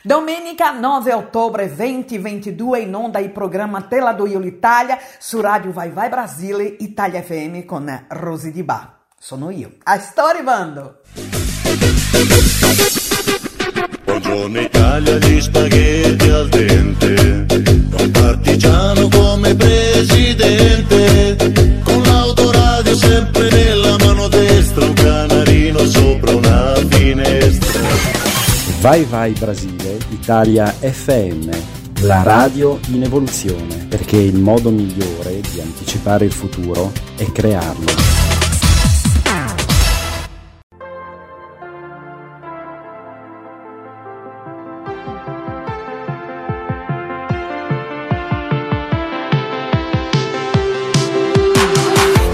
Domenica 9 ottobre 2022 in onda il programma Tela do Io l'Italia su Radio Vai Vai Brasile Italia FM con Rosy Di Ba. Sono io. A sto arrivando. Buongiorno Italia, gli spaghetti al dente, un partigiano come presidente, Vai Vai Brasile Italia FM, la radio in evoluzione, perché il modo migliore di anticipare il futuro è crearlo.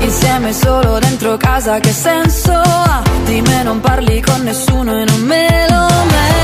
Insieme solo dentro casa che senso ha? Di me non parli con nessuno e non me lo merito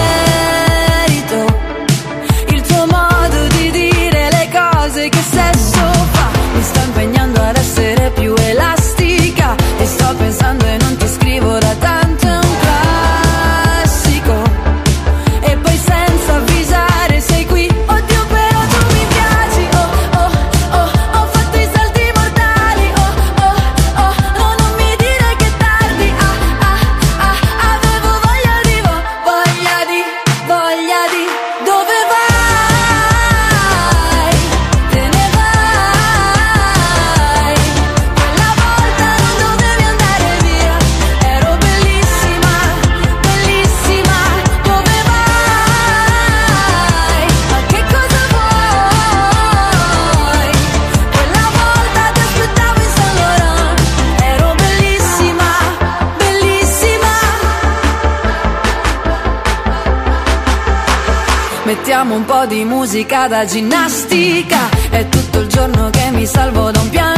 po' di musica da ginnastica. È tutto il giorno che mi salvo da un pianto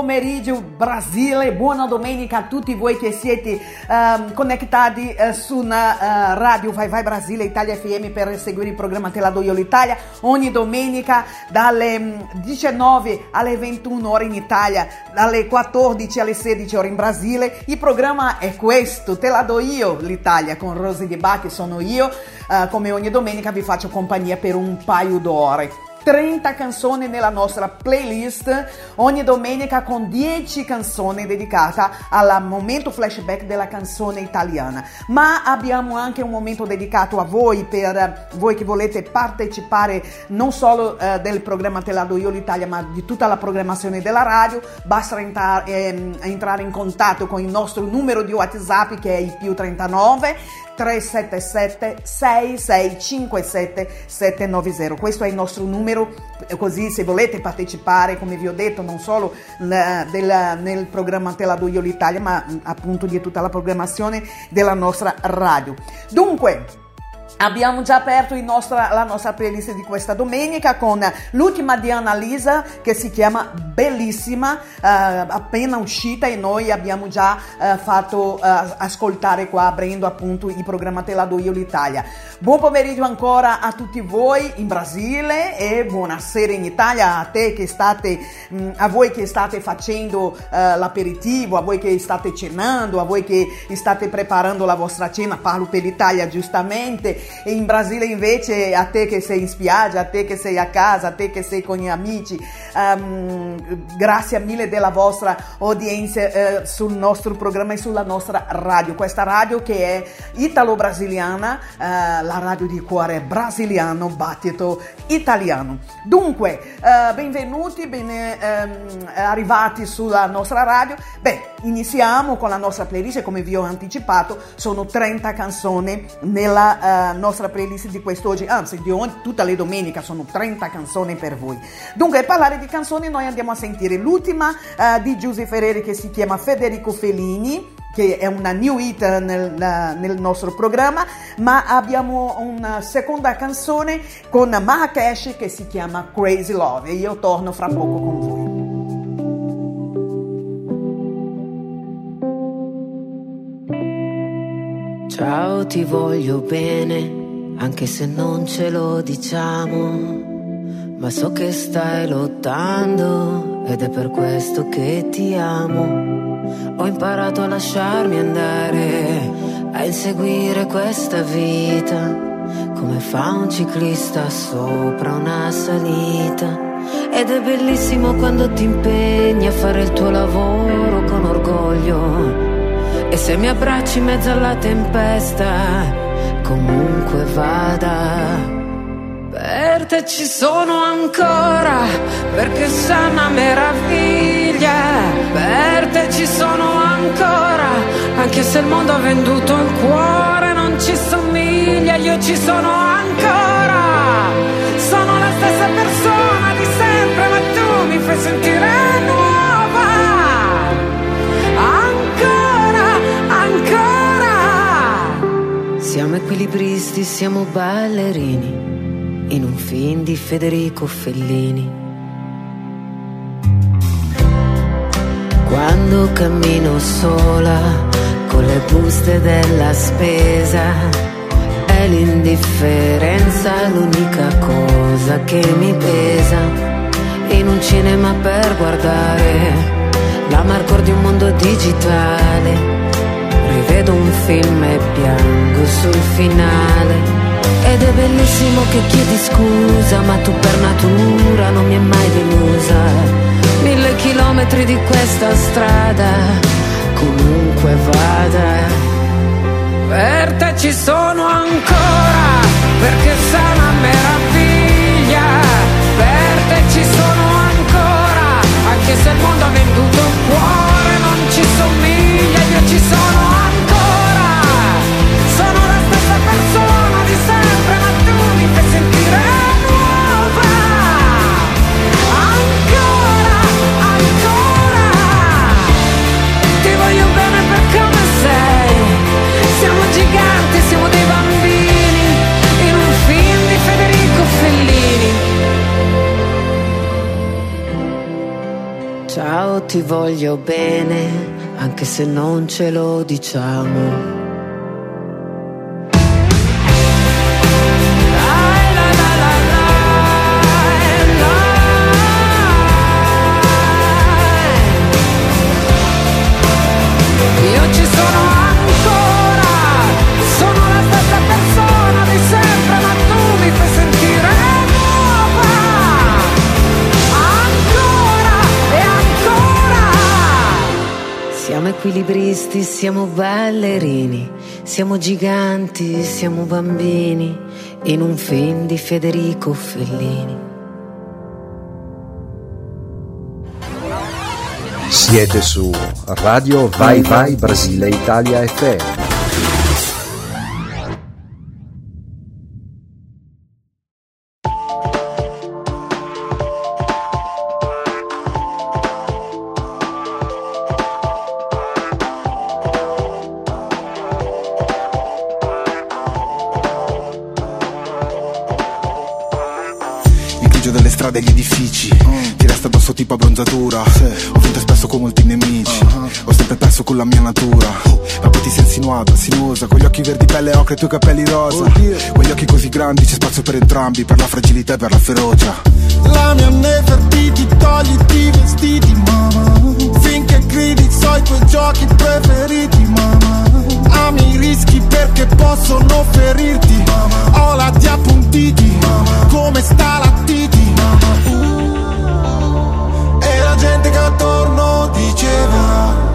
pomeriggio Brasile, buona domenica a tutti voi che siete ehm, connettati eh, su una eh, radio Vai Vai Brasile Italia FM per seguire il programma Te la do io l'Italia ogni domenica dalle mm, 19 alle 21 ore in Italia, dalle 14 alle 16 ore in Brasile. Il programma è questo, Te la do io l'Italia con Rosy Di Ba che sono io, Eh, come ogni domenica vi faccio compagnia per un paio d'ore. 30 canzoni nella nostra playlist ogni domenica con 10 canzoni dedicate al momento flashback della canzone italiana. Ma abbiamo anche un momento dedicato a voi, per eh, voi che volete partecipare non solo eh, del programma Te la do io l'Italia, ma di tutta la programmazione della radio. Basta entrare, ehm, entrare in contatto con il nostro numero di WhatsApp che è il più 39 377 6657 790. Questo è il nostro numero, così se volete partecipare, come vi ho detto, non solo nel, nel programma Te la do io l'Italia, ma appunto di tutta la programmazione della nostra radio. Dunque, Abbiamo già aperto nostra, la nostra playlist di questa domenica con l'ultima di Annalisa che si chiama Bellissima, eh, appena uscita e noi abbiamo già eh, fatto eh, ascoltare qua aprendo appunto i programma Te la do io l'Italia. Buon pomeriggio ancora a tutti voi in Brasile e buonasera in Italia a te che state, mh, mm, a voi che state facendo eh, l'aperitivo, a voi che state cenando, a voi che state preparando la vostra cena, parlo per l'Italia giustamente in Brasile invece a te che sei in spiaggia, a te che sei a casa, a te che sei con gli amici, um, grazie mille della vostra audienza uh, sul nostro programma e sulla nostra radio, questa radio che è italo-brasiliana, uh, la radio di cuore brasiliano, battito italiano. Dunque, uh, benvenuti, bene um, arrivati sulla nostra radio. Beh, iniziamo con la nostra playlist, come vi ho anticipato, sono 30 canzoni nella nostra playlist di quest'oggi, anzi di ogni, tutte le domeniche sono 30 canzoni per voi. Dunque, parlare di canzoni noi andiamo a sentire l'ultima uh, di Giuseppe Ferreri che si chiama Federico Fellini che è una new hit nel, nel, nostro programma, ma abbiamo una seconda canzone con Marrakesh che si chiama Crazy Love e io torno fra poco con voi. Ciao, ti voglio bene, anche se non ce lo diciamo. Ma so che stai lottando ed è per questo che ti amo. Ho imparato a lasciarmi andare, a inseguire questa vita, come fa un ciclista sopra una salita. Ed è bellissimo quando ti impegni a fare il tuo lavoro con orgoglio e se mi abbracci in mezzo alla tempesta, comunque vada. Per te ci sono ancora, perché sei una meraviglia. Per te ci sono ancora, anche se il mondo ha venduto il cuore, non ci somiglia, io ci sono ancora. Sono la equilibristi, siamo ballerini in un film di Federico Fellini. Quando cammino sola con le buste della spesa, è l'indifferenza l'unica cosa che mi pesa. In un cinema per guardare l'amargor di un mondo digitale Rivedo un film e piango sul finale. Ed è bellissimo che chiedi scusa, ma tu per natura non mi hai mai delusa. Mille chilometri di questa strada, comunque vada. Per te ci sono ancora, perché una meraviglia. Per te ci sono ancora, anche se il mondo ha venduto il cuore, non ci somiglia, io ci sono ti voglio bene, anche se non ce lo diciamo. Equilibristi, siamo ballerini, siamo giganti, siamo bambini, in un film di Federico Fellini. Siete su Radio Vai Vai Brasile Italia FM. Sempre perso con la mia natura. Ma poi ti sei insinuata, sinuosa Con gli occhi verdi pelle ocre e i tuoi capelli rosa. Quegli occhi così grandi c'è spazio per entrambi Per la fragilità e per la ferocia. La mia Nefertiti, togliti i vestiti, mamma Finché gridi so i tuoi giochi preferiti, mamma Ami i rischi perché possono ferirti, mamma Ho la di appuntiti, mamma Come sta la titi, mamma Uh, E la gente che attorno diceva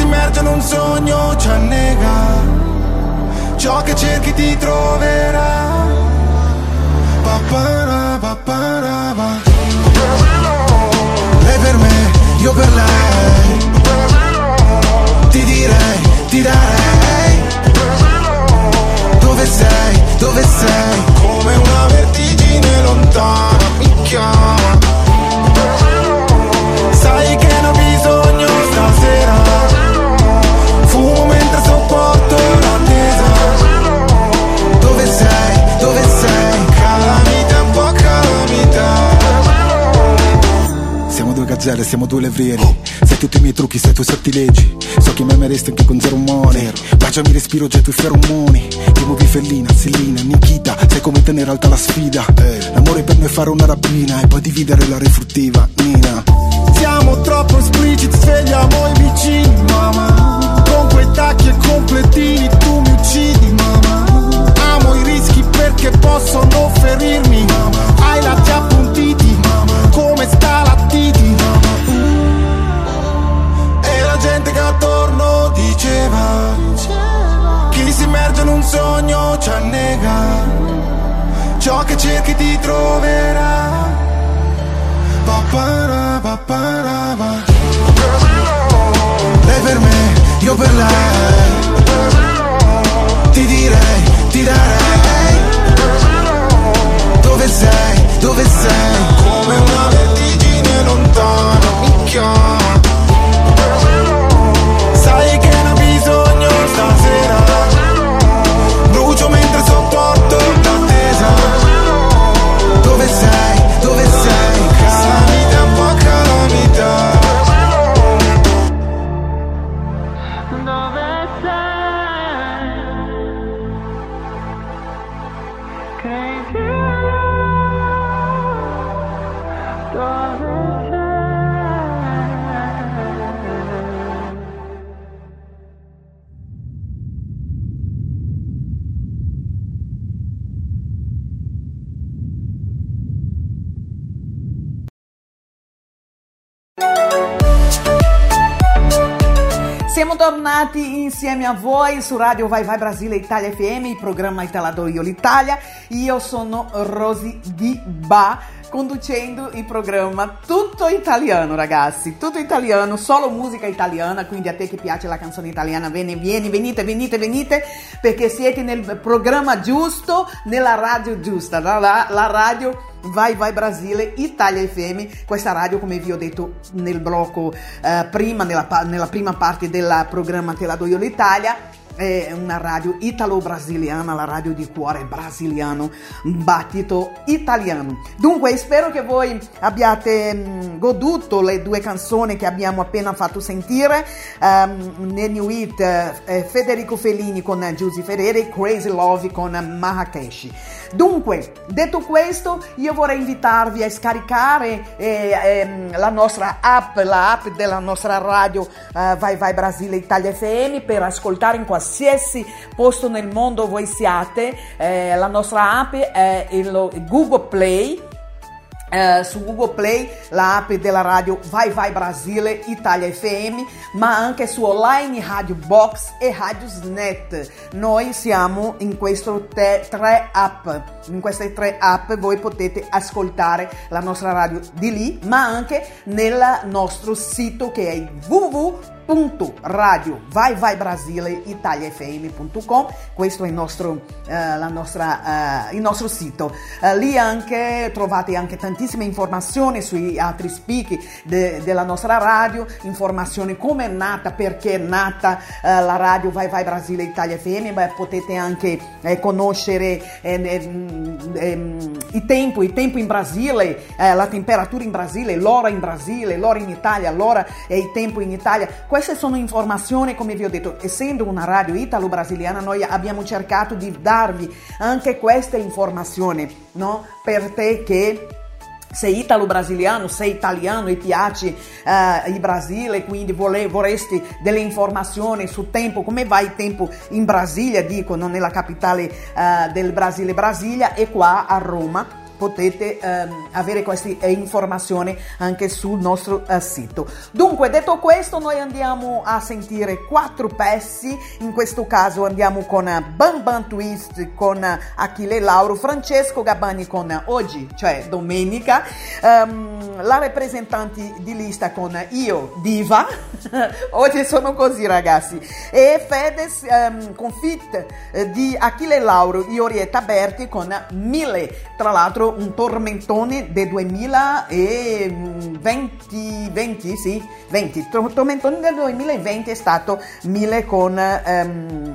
si immerge in un sogno ci annega Ciò che cerchi ti troverà. Papara, papara, pa. Lei per me, io per lei. Ti direi, ti darei. Dove sei, dove sei? Come una vertigine lontana mi chiama Gazzelle, siamo due levrieri Sai tutti i miei trucchi, sai i tuoi sortilegi So che mi ameresti anche con zero money Baciami respiro, getto i feromoni. Ti muovi fellina, Selina, Nikita Sai come tenere alta la sfida. L'amore per me è fare una rapina E poi dividere la refruttiva, Nina. Siamo troppo esplicit, svegliamo i vicini, mamma Con quei tacchi e completini tu mi uccidi, mamma Amo i rischi perché possono ferirmi, mamma Hai lati appuntiti, mamma Come sta gente che attorno diceva Chi si immerge in un sogno ci annega. Ciò che cerchi ti troverà. Papara, papara, pa. Lei per me, io per lei. Ti direi, ti darei. Dove sei, dove sei? Come una vertigine lontana mi chiama Sai tornati insieme a voi su Radio Vai Vai Brasile Italia FM, il programma Italato Io l'Italia. Io sono Rosy Di Ba, conducendo il programma tutto italiano, ragazzi, tutto italiano, solo musica italiana, quindi a te che piace la canzone italiana, vieni, vieni, venite, venite, venite, perché siete nel programma giusto, nella radio giusta, la, la- la radio Vai Vai Brasile Italia FM, questa radio come vi ho detto nel blocco eh, prima, nella, nella prima parte del programma Te la do io l'Italia, è una radio italo-brasiliana, la radio di cuore brasiliano, battito italiano. Dunque spero che voi abbiate mm, goduto le due canzoni che abbiamo appena fatto sentire, um, New It, eh, Federico Fellini con Giusy Ferreri, Crazy Love con Marrakesh. Dunque, detto questo, io vorrei invitarvi a scaricare eh, ehm, la nostra app, la della nostra radio eh, Vai Vai Brasile Italia FM per ascoltare in qualsiasi posto nel mondo voi siate. Eh, la nostra app è il Google Play. Eh, su Google Play la app della radio Vai Vai Brasile Italia FM, ma anche su online Radio Box e Radiosnet. Noi siamo in queste te- tre app. In queste tre app voi potete ascoltare la nostra radio di lì, ma anche nel nostro sito che è www www.radio vai vai Brasile italiafm.com questo è il nostro, eh, nostra, eh, il nostro sito. Eh, lì anche trovate anche tantissime informazioni sui altri speaker de- della nostra radio informazioni come è nata perché è nata eh, la radio vai vai Brasile Italia FM Beh, potete anche eh, conoscere eh, ehm, ehm, i tempi i tempi in Brasile la temperatura in Brasile l'ora in Brasile l'ora in Italia l'ora e il tempo in Italia queste sono informazioni come vi ho detto essendo una radio italo-brasiliana noi abbiamo cercato di darvi anche queste informazioni no? per te che sei italo-brasiliano, sei italiano e piace eh, il Brasile, quindi vole- vorresti delle informazioni sul tempo, come va il tempo in Brasilia, dicono nella capitale eh, del Brasile, Brasilia, e qua a Roma potete ehm, avere queste informazioni anche sul nostro eh, sito. Dunque, detto questo, noi andiamo a sentire quattro pezzi. In questo caso andiamo con eh, Bam Bam Twist con eh, Achille Lauro, Francesco Gabbani con oggi, cioè domenica, ehm, la rappresentante di lista con Io Diva. oggi sono così, ragazzi. E Fedez ehm, con fit eh, di Achille Lauro e Orietta Berti con Mille. Tra l'altro un tormentone del 2020, 20, sì, 20. Il tormentone del 2020 è stato 1000 con ehm,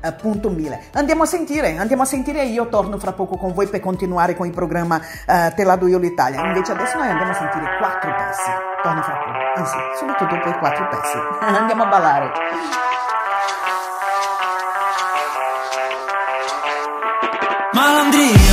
appunto 1000. Andiamo a sentire, andiamo a sentire e io torno fra poco con voi per continuare con il programma eh, Te la do io l'Italia. Invece adesso noi andiamo a sentire quattro pezzi. Torno fra poco. Anzi, subito dopo i quattro pezzi. andiamo a ballare. Malandrino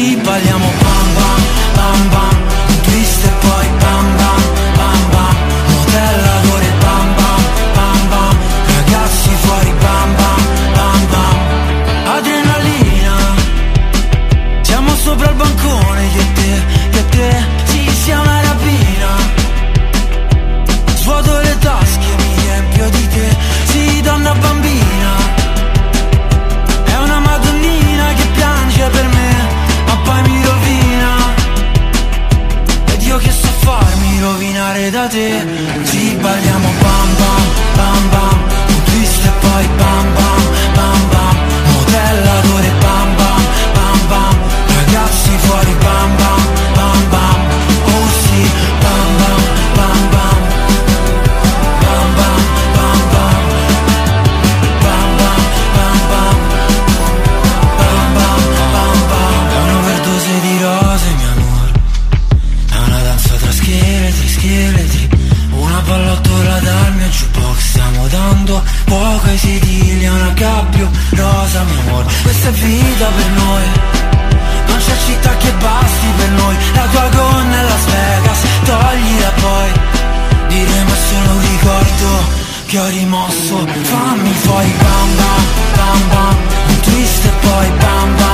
Ci balliamo che ho rimosso. Fammi fuori bam bam bam bam. Un twist e poi bam bam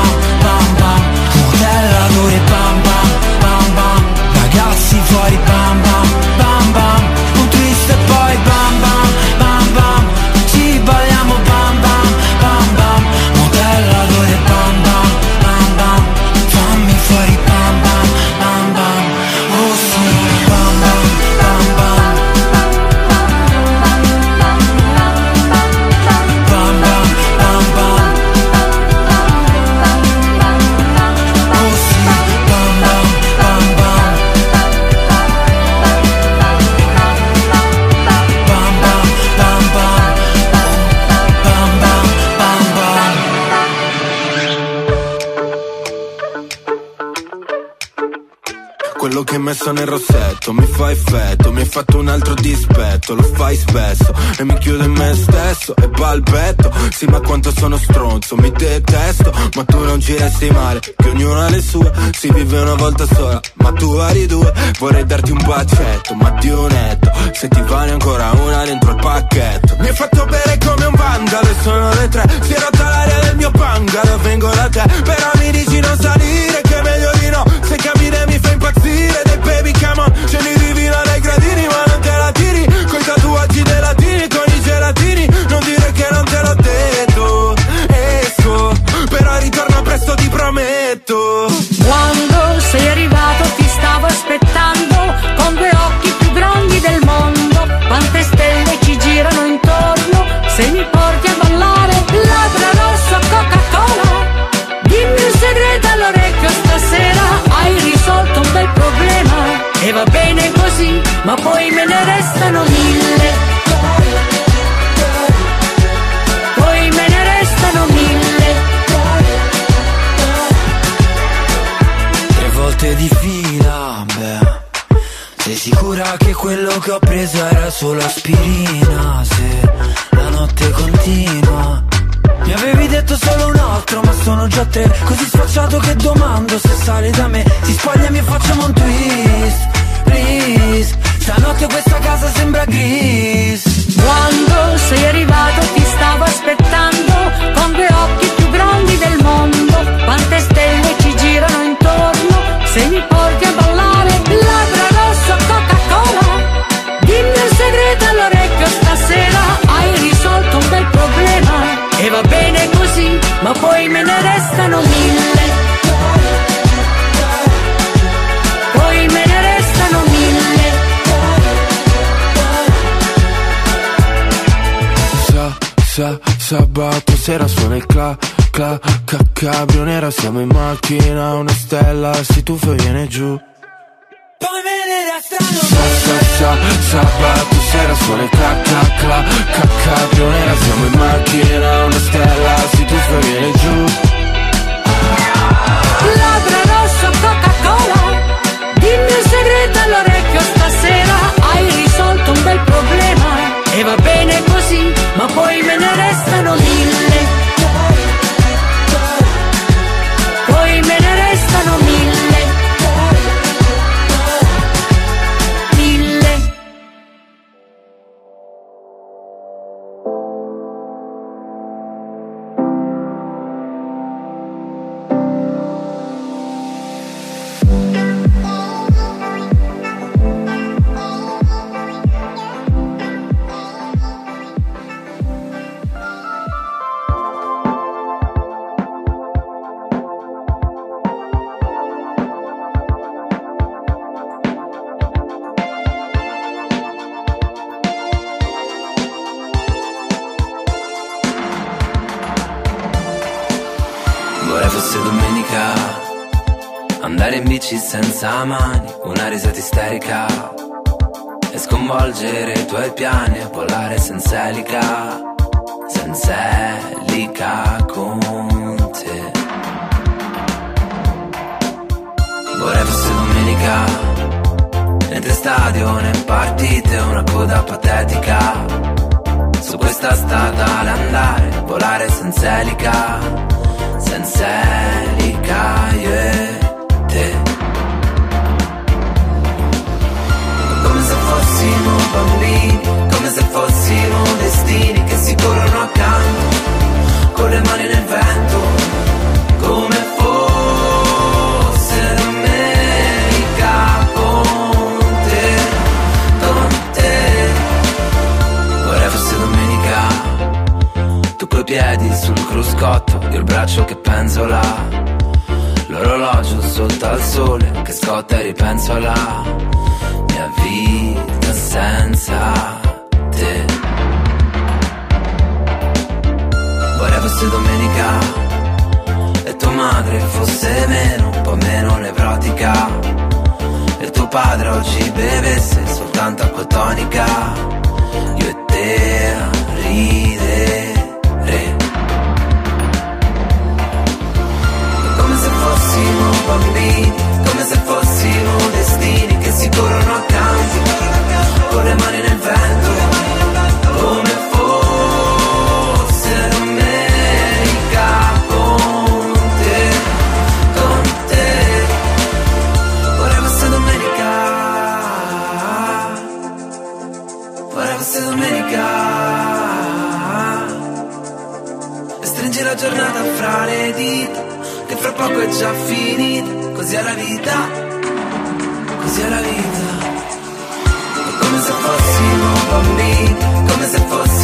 effetto Mi hai fatto un altro dispetto, lo fai spesso E mi chiudo in me stesso e balbetto Sì ma quanto sono stronzo, mi detesto Ma tu non ci resti male, che ognuno ha le sue Si vive una volta sola, ma tu vari due Vorrei darti un bacetto, ma un netto Se ti vale ancora una dentro il pacchetto. Mi hai fatto bere come un vandalo e sono le tre Si è rotta l'aria del mio bungalow, vengo da te Però mi dici non salire tú. Sicura che quello che ho preso era solo aspirina? Se la notte continua. Mi avevi detto solo un altro, ma sono già tre. Così sfacciato che domando se sale da me. Si spogliami e facciamo un twist. Please. Stanotte questa casa sembra gris. Quando sei arrivato ti stavo aspettando con due occhi più grandi del mondo. Quante stelle ci girano intorno se mi porti sabato sera suona il cla, cla, ca, cabrio nera Siamo in macchina, una stella. Si tuffa e viene giù. Poi me ne restano Sa, sa, sa, sabato sera suona il cla, cla, cla, ca, cabrio nera Siamo in macchina, una stella. Si tuffa e viene giù. Labbra rosso, Coca-Cola. Dimmi un segreto all'orecchio stasera. Hai risolto un bel problema e va bene così, ma poi me ne restano mille. Andare bici senza mani Una risata isterica. E sconvolgere i tuoi piani E volare senza elica Senza elica con te. Vorrei fosse domenica Niente stadio né partite Una coda patetica. Su questa strada all'andare Volare senza elica senza elica io fossimo bambini, come se fossimo destini che si corrono accanto, con le mani nel vento, come fosse domenica con te, con te. Vorrei fosse domenica tu coi piedi sul cruscotto, io il braccio che penzola L'orologio sotto al sole che scotta e ripenso alla mia vita senza te. Vorrei fosse domenica e tua madre fosse meno, un po' meno nevrotica. E tuo padre oggi bevesse soltanto acqua tonica. Io e te a ridere. Come se fossimo bambini, come se fossimo destini che si corrono accanto, con le mani nel vento, come fosse domenica con te, con te, vorrei fosse domenica, vorrei fosse domenica. E stringi la giornata fra le dita che fra poco è già finita, così è la vita, così è la vita. È come se fossimo bambini, come se fossimo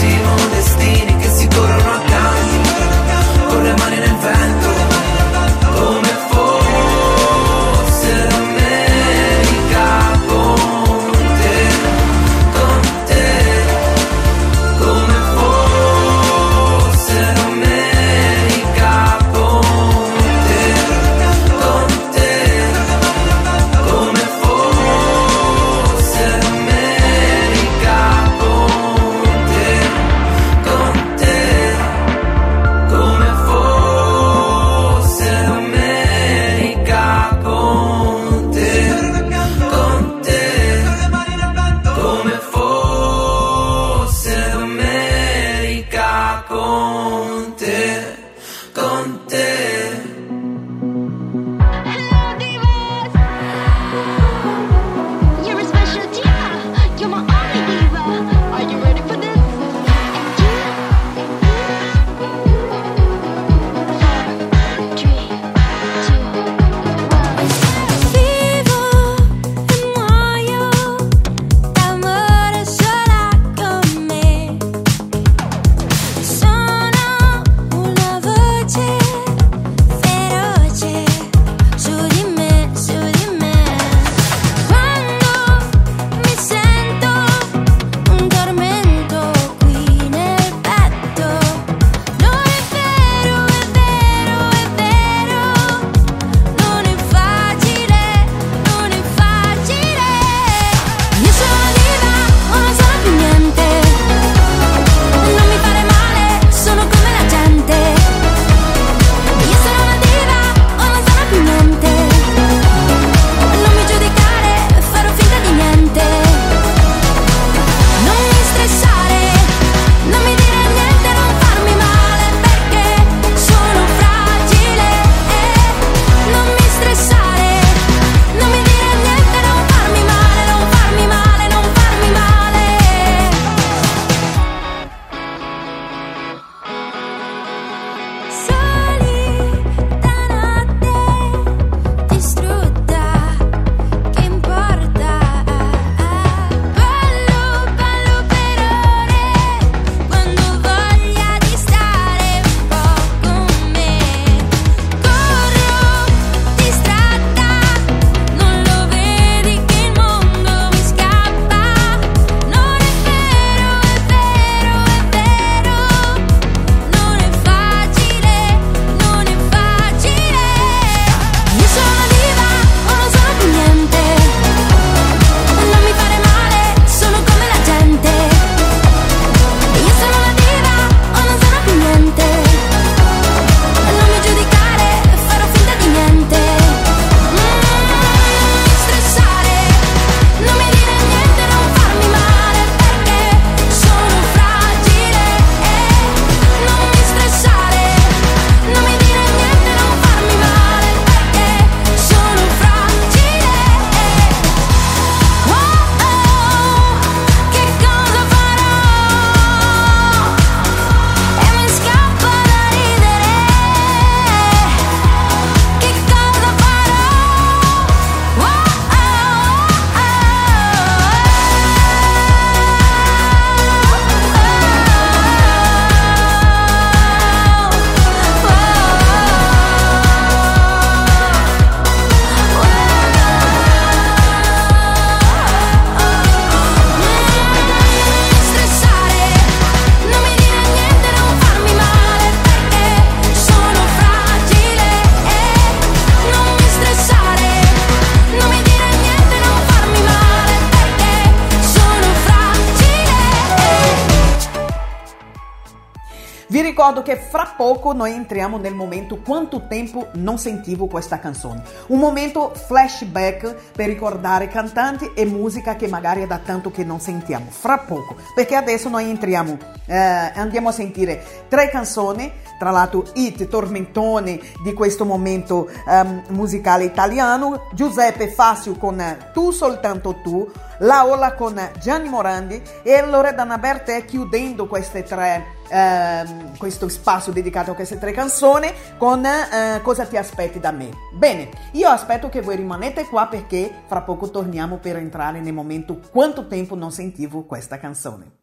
poco noi entriamo nel momento quanto tempo non sentivo questa canzone. Un momento flashback per ricordare cantanti e musica che magari è da tanto che non sentiamo. Fra poco, perché adesso noi entriamo, eh, andiamo a sentire tre canzoni, tra l'altro hit, tormentone di questo momento ehm, musicale italiano. Giuseppe Fassio con Tu soltanto tu, Laola con Gianni Morandi e Loredana Bertè chiudendo queste tre ehm, questo spazio dedicato a queste tre canzoni con eh, Cosa ti aspetti da me. Bene, io aspetto che voi rimanete qua perché fra poco torniamo per entrare nel momento quanto tempo non sentivo questa canzone.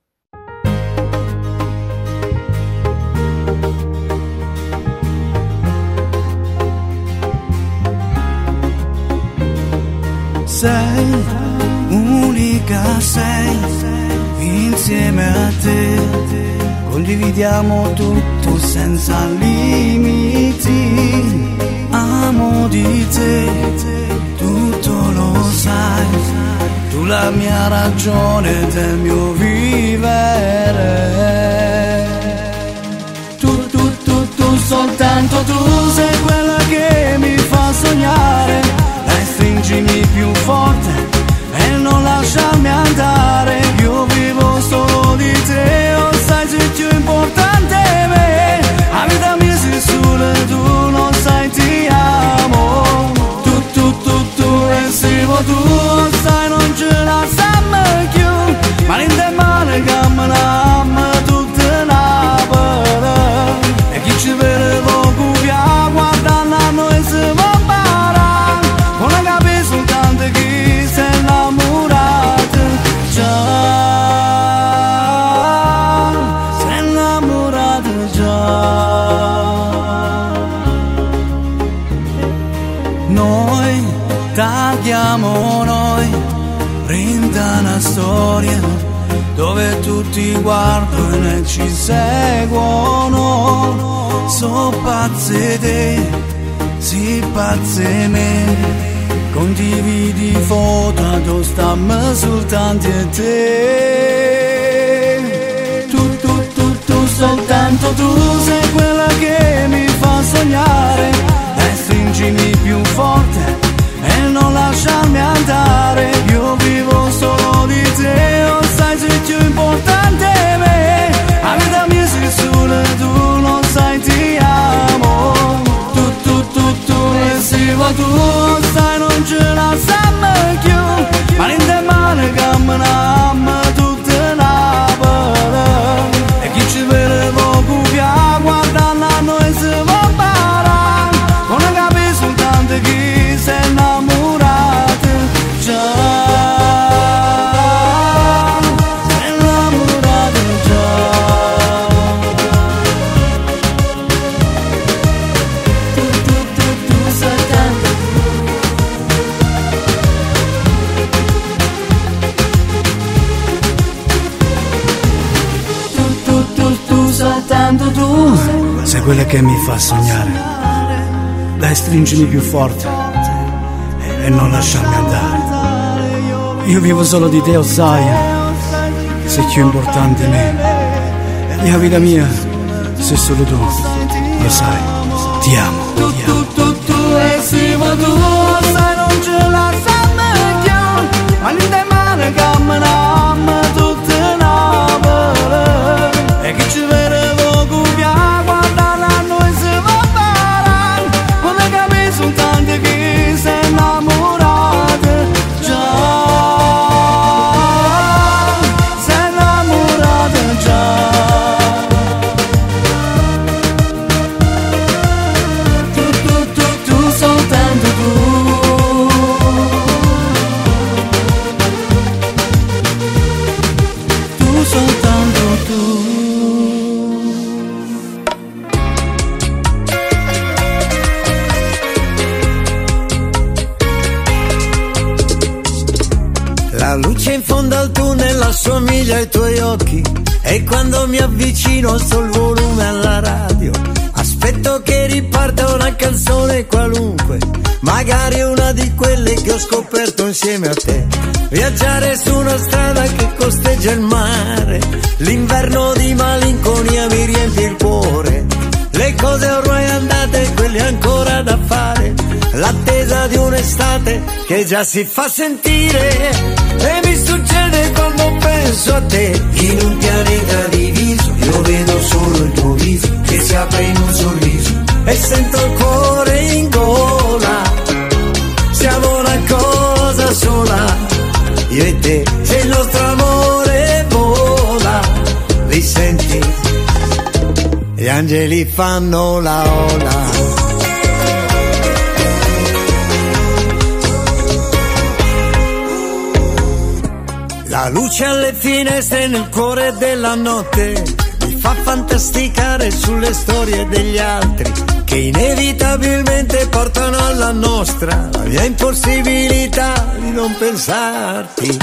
sei unica sei insieme a te condividiamo tutto senza limiti. Amo di te tutto lo sai. Tu la mia ragione del mio vivere. Tu tu tu tu soltanto tu sei quella che mi fa sognare. Dai stringimi più forte e non lasciarmi andare. Io vivo solo di te, Ma in te ci seguono So pazze te, sì pazze me. Condividi foto ad stamma soltanto te. Tu, tu, tu, tu, soltanto tu sei quella che mi fa sognare. E stringimi più forte e non lasciarmi andare. Io vivo solo di te, tu, sai non ce la siamo più. Ma in te male che me quella che mi fa sognare. Dai stringimi più forte e non lasciarmi andare. Io vivo solo di te, sai sei più importante me. La vita mia sei solo tu lo sai. Ti amo La luce in fondo al tunnel assomiglia ai tuoi occhi e quando mi avvicino sto il volume alla radio. Aspetto che riparta una canzone qualunque, magari una di quelle che ho scoperto insieme a te. Viaggiare su una strada che costeggia il mare, l'inverno di malinconia mi riempie il cuore. Le cose ormai andate, quelle ancora da fare brisa di un'estate che già si fa sentire. E mi succede quando penso a te in un pianeta diviso io vedo solo il tuo viso che si apre in un sorriso e sento il cuore in gola. Siamo una cosa sola io e te se il nostro amore vola. Li senti gli angeli fanno la ola La luce alle finestre nel cuore della notte mi fa fantasticare sulle storie degli altri che inevitabilmente portano alla nostra la mia impossibilità di non pensarti.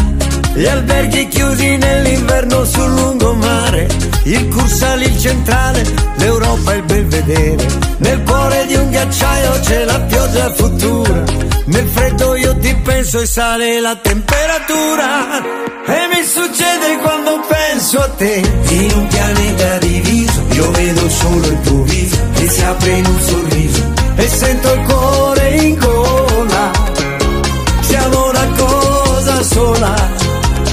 Gli alberghi chiusi nell'inverno sul lungomare, il Cursale, il centrale, l'Europa il Belvedere. Nel cuore di un ghiacciaio c'è la pioggia futura, nel freddo io ti penso e sale la temperatura. E mi succede quando penso a te, in un pianeta diviso, io vedo solo il tuo viso, che si apre in un sorriso, e sento il cuore in gola. Siamo una cosa sola,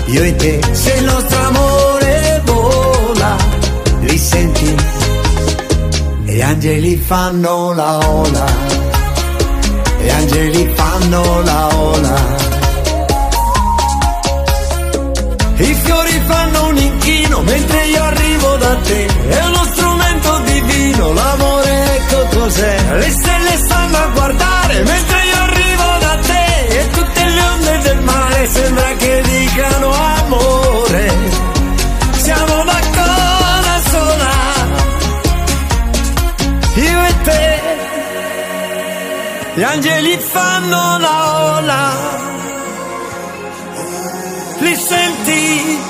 io e te, se il nostro amore vola, li senti, e gli angeli fanno la ola, gli angeli fanno la ola. I fiori fanno un inchino mentre io arrivo da te. È uno strumento divino, l'amore ecco cos'è. Le stelle stanno a guardare mentre io arrivo da te. E tutte le onde del mare sembra che dicano amore. Angeli fanno la ola li senti?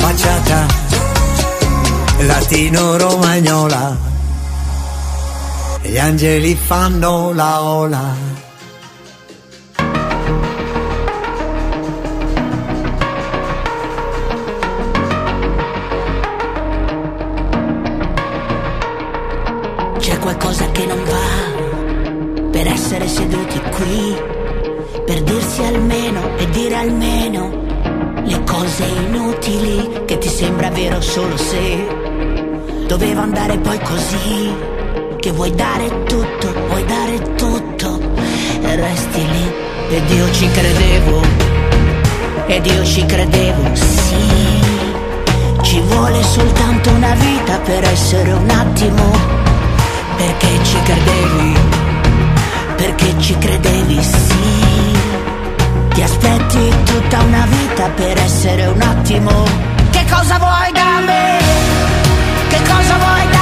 Baciata latino-romagnola, gli angeli fanno la ola. Qualcosa che non va. Per essere seduti qui, per dirsi almeno e dire almeno le cose inutili che ti sembra vero solo se doveva andare poi così, che vuoi dare tutto, vuoi dare tutto e resti lì. Ed io ci credevo, ed io ci credevo, sì, ci vuole soltanto una vita per essere un attimo perché ci credevi, perché ci credevi, sì. Ti aspetti tutta una vita per essere un attimo. Che cosa vuoi da me? Che cosa vuoi da me?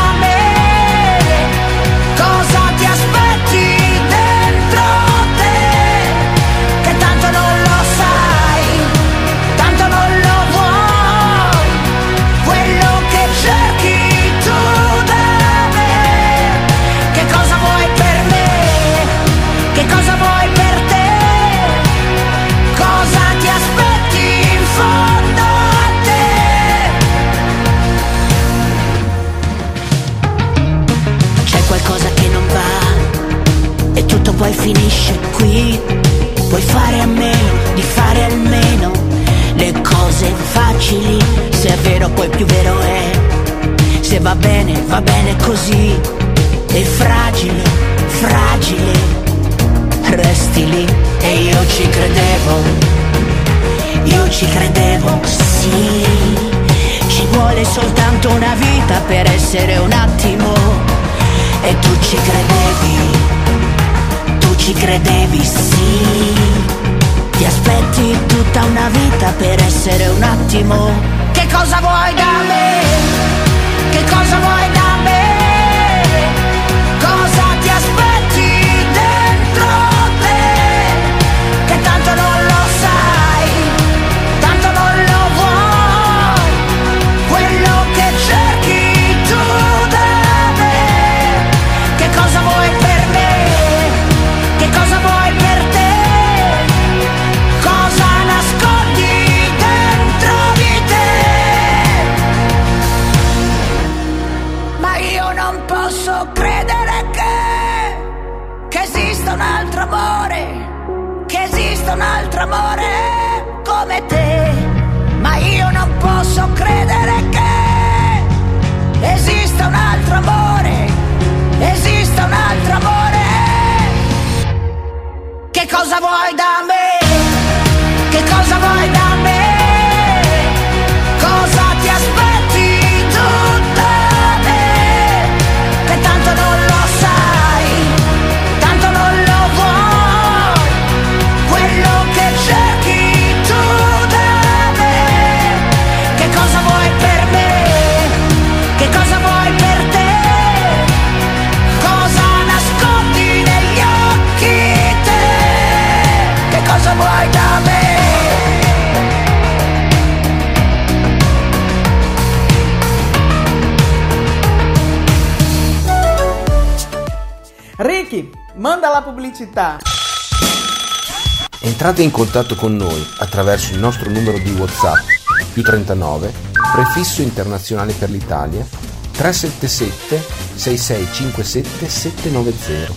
Entrate in contatto con noi attraverso il nostro numero di WhatsApp più 39 prefisso internazionale per l'Italia 377 6657 790.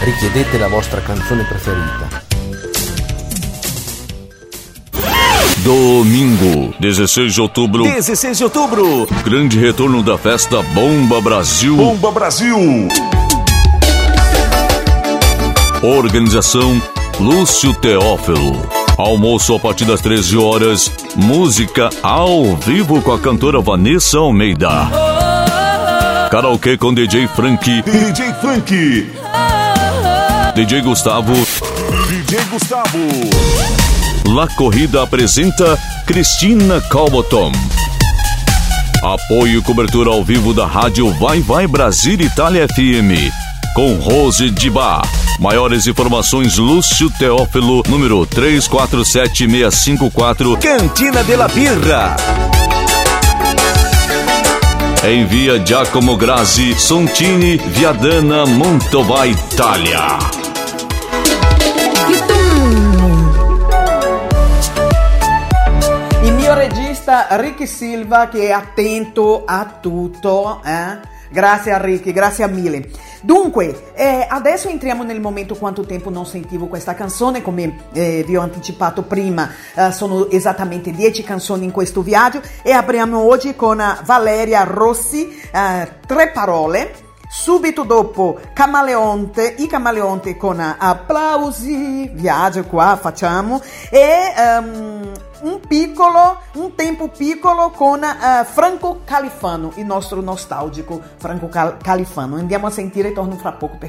Richiedete la vostra canzone preferita. Domingo, 16 de outubro. 16 de outubro. Grande retorno da festa Bomba Brasil. Bomba Brasil. Organização Lúcio Teófilo. Almoço a partir das 13 horas. Música ao vivo com a cantora Vanessa Almeida. Karaokê com DJ Frank. DJ Frank. DJ Gustavo. DJ Gustavo. La Corrida apresenta Cristina Calboton. Apoio e cobertura ao vivo da rádio Vai Vai Brasil Itália FM. Com Rose Dibá. Maiores informações Lúcio Teófilo, número 347654. Cantina de la Birra. Em via Giacomo Grazi, Sontini, Viadana, Mantova, Itália. Il mio regista Ricky Silva che è attento a tutto, eh? Grazie a Ricky, grazie mille. Dunque, eh, adesso entriamo nel momento quanto tempo non sentivo questa canzone, come eh, vi ho anticipato prima, eh, sono esattamente 10 canzoni in questo viaggio e apriamo oggi con Valeria Rossi, eh, tre parole. Subito dopo Camaleonte, i Camaleonte con applausi, viaggio qua facciamo e ehm, un piccolo, un tempo piccolo con eh, Franco Califano, il nostro nostalgico Franco Cal- Califano. Andiamo a sentire, torno fra poco per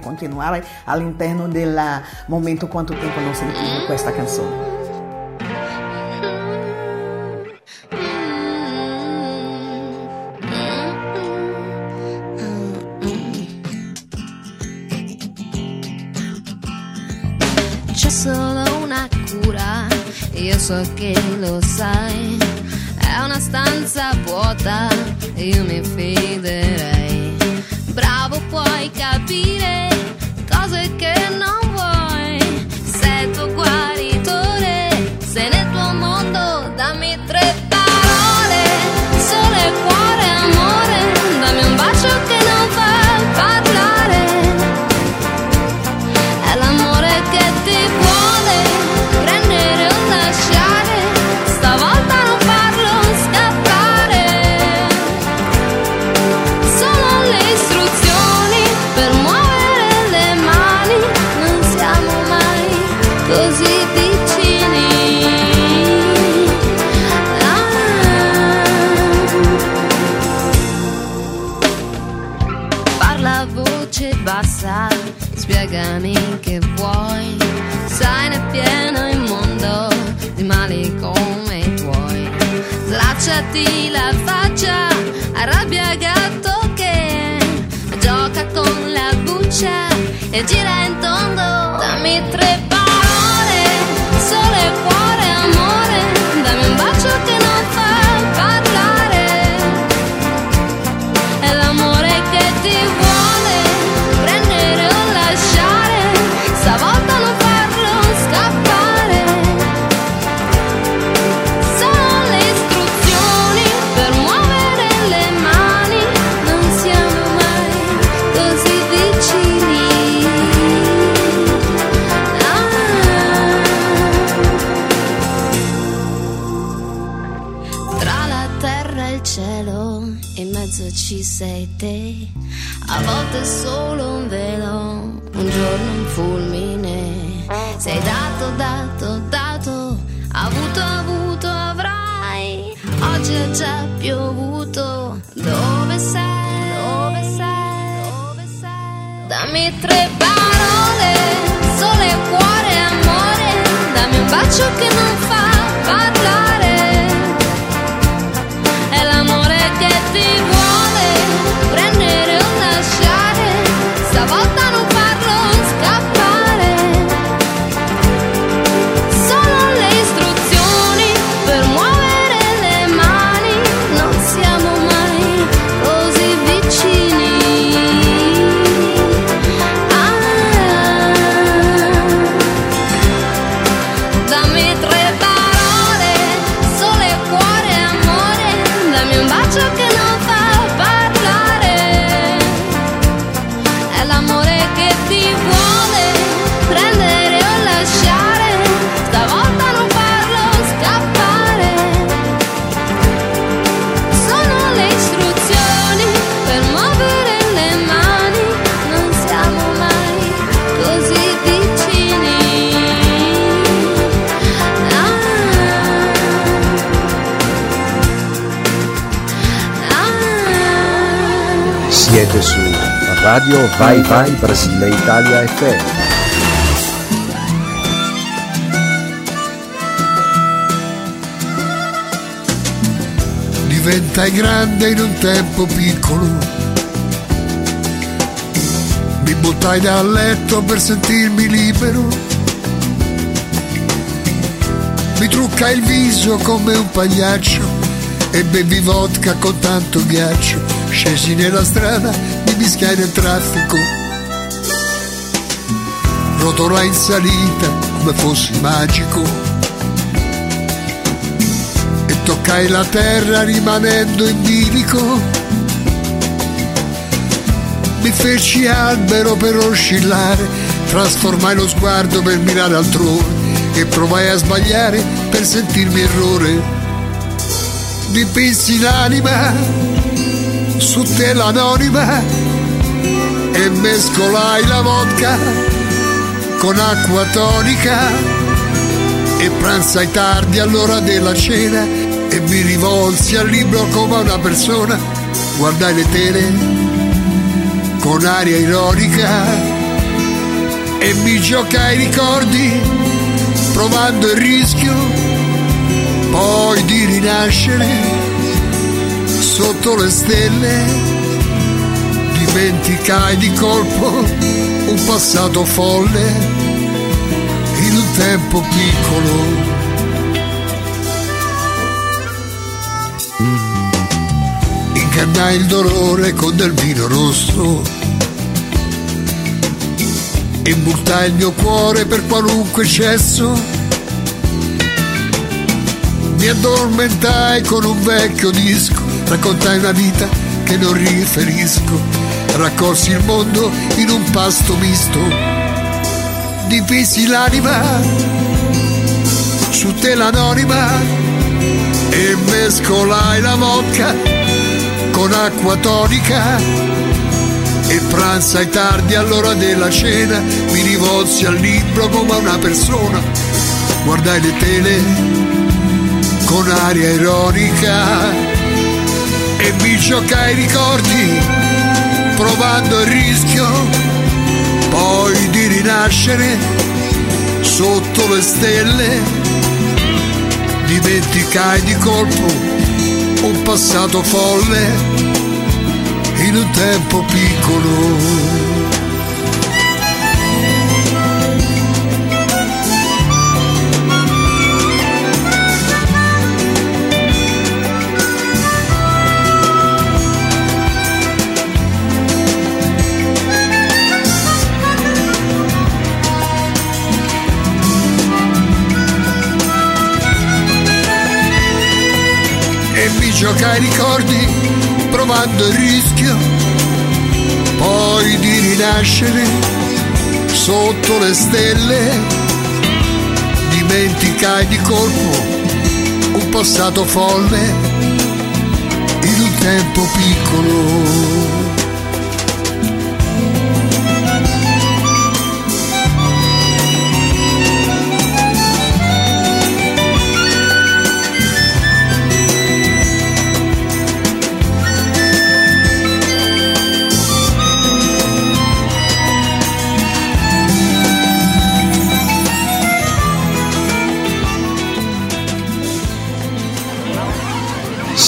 all'interno del eh, momento quanto tempo non sentivo questa canzone. Io so che lo sai. È una stanza vuota, io mi fiderei. Bravo, puoi capire cose che non È solo un velo, un giorno un fulmine. Sei dato, dato, dato, avuto, avuto, avrai. Oggi è già piovuto, dove sei? Dove sei? Dove sei? Dammi tre Radio Vai Vai Brasile Italia FM. diventai grande in un tempo piccolo. Mi buttai dal letto per sentirmi libero. Mi truccai il viso come un pagliaccio e bevi vodka con tanto ghiaccio. Scesi nella strada, mi mischiai nel traffico. Rotolai in salita come fossi magico e toccai la terra rimanendo in bilico. Mi feci albero per oscillare, trasformai lo sguardo per mirare altrove e provai a sbagliare per sentirmi errore. Dipinsi l'anima su tela anonima e mescolai la vodka con acqua tonica e pranzai tardi all'ora della cena e mi rivolsi al libro come una persona, guardai le tele con aria ironica e mi giocai i ricordi provando il rischio poi di rinascere sotto le stelle dimenticai di colpo un passato folle in un tempo piccolo. Ingannai il dolore con del vino rosso. E multai il mio cuore per qualunque eccesso. Mi addormentai con un vecchio disco. Raccontai una vita che non riferisco raccolsi il mondo in un pasto misto dipinsi l'anima su tela anonima e mescolai la vodka con acqua tonica e pranzai tardi all'ora della cena mi rivolsi al libro come a una persona guardai le tele con aria ironica e mi giocai i ricordi provando il rischio poi di rinascere sotto le stelle. Dimenticai di colpo un passato folle in un tempo piccolo giocai i ricordi provando il rischio poi di rinascere sotto le stelle dimenticai di colpo un passato folle in un tempo piccolo.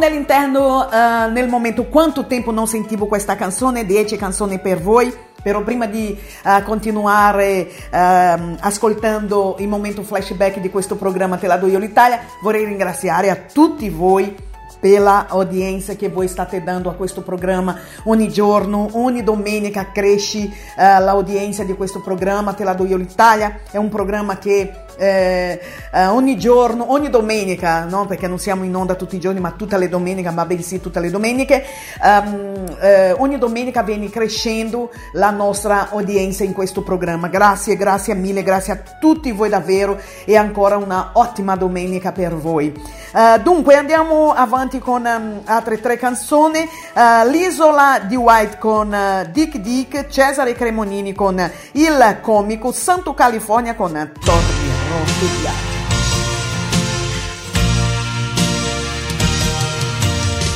Nell'interno, eh, nel momento. Quanto tempo non sentivo questa canzone, 10 canzoni per voi. Però prima di eh, continuare ehm, ascoltando il momento flashback di questo programma Te la do io l'Italia, vorrei ringraziare a tutti voi pela audiência che voi state dando a questo programma. Ogni giorno, ogni domenica cresce eh, l'audienza di questo programma Te la do io l'Italia, è un programma che eh, eh, ogni giorno, ogni domenica, no? perché non siamo in onda tutti i giorni, ma tutte le domeniche, ma bensì tutte le domeniche, ehm, eh, ogni domenica viene crescendo la nostra audienza in questo programma. Grazie, grazie mille, grazie a tutti voi davvero e ancora una ottima domenica per voi. Eh, dunque andiamo avanti con ehm, altre tre canzoni. Eh, L'isola di White con eh, Dick Dick, Cesare Cremonini con Il Comico, Santo California con sono studiati.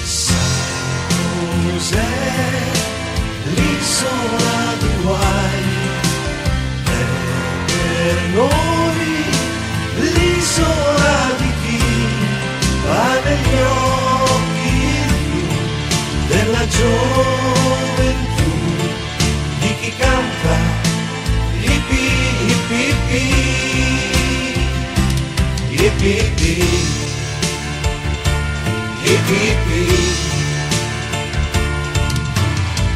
San José, l'isola di guai, è per noi l'isola di chi ha negli occhi della gioventù, di chi canta, hippie, hippie, hippie hippi Hippi, hippi Hippi, hippi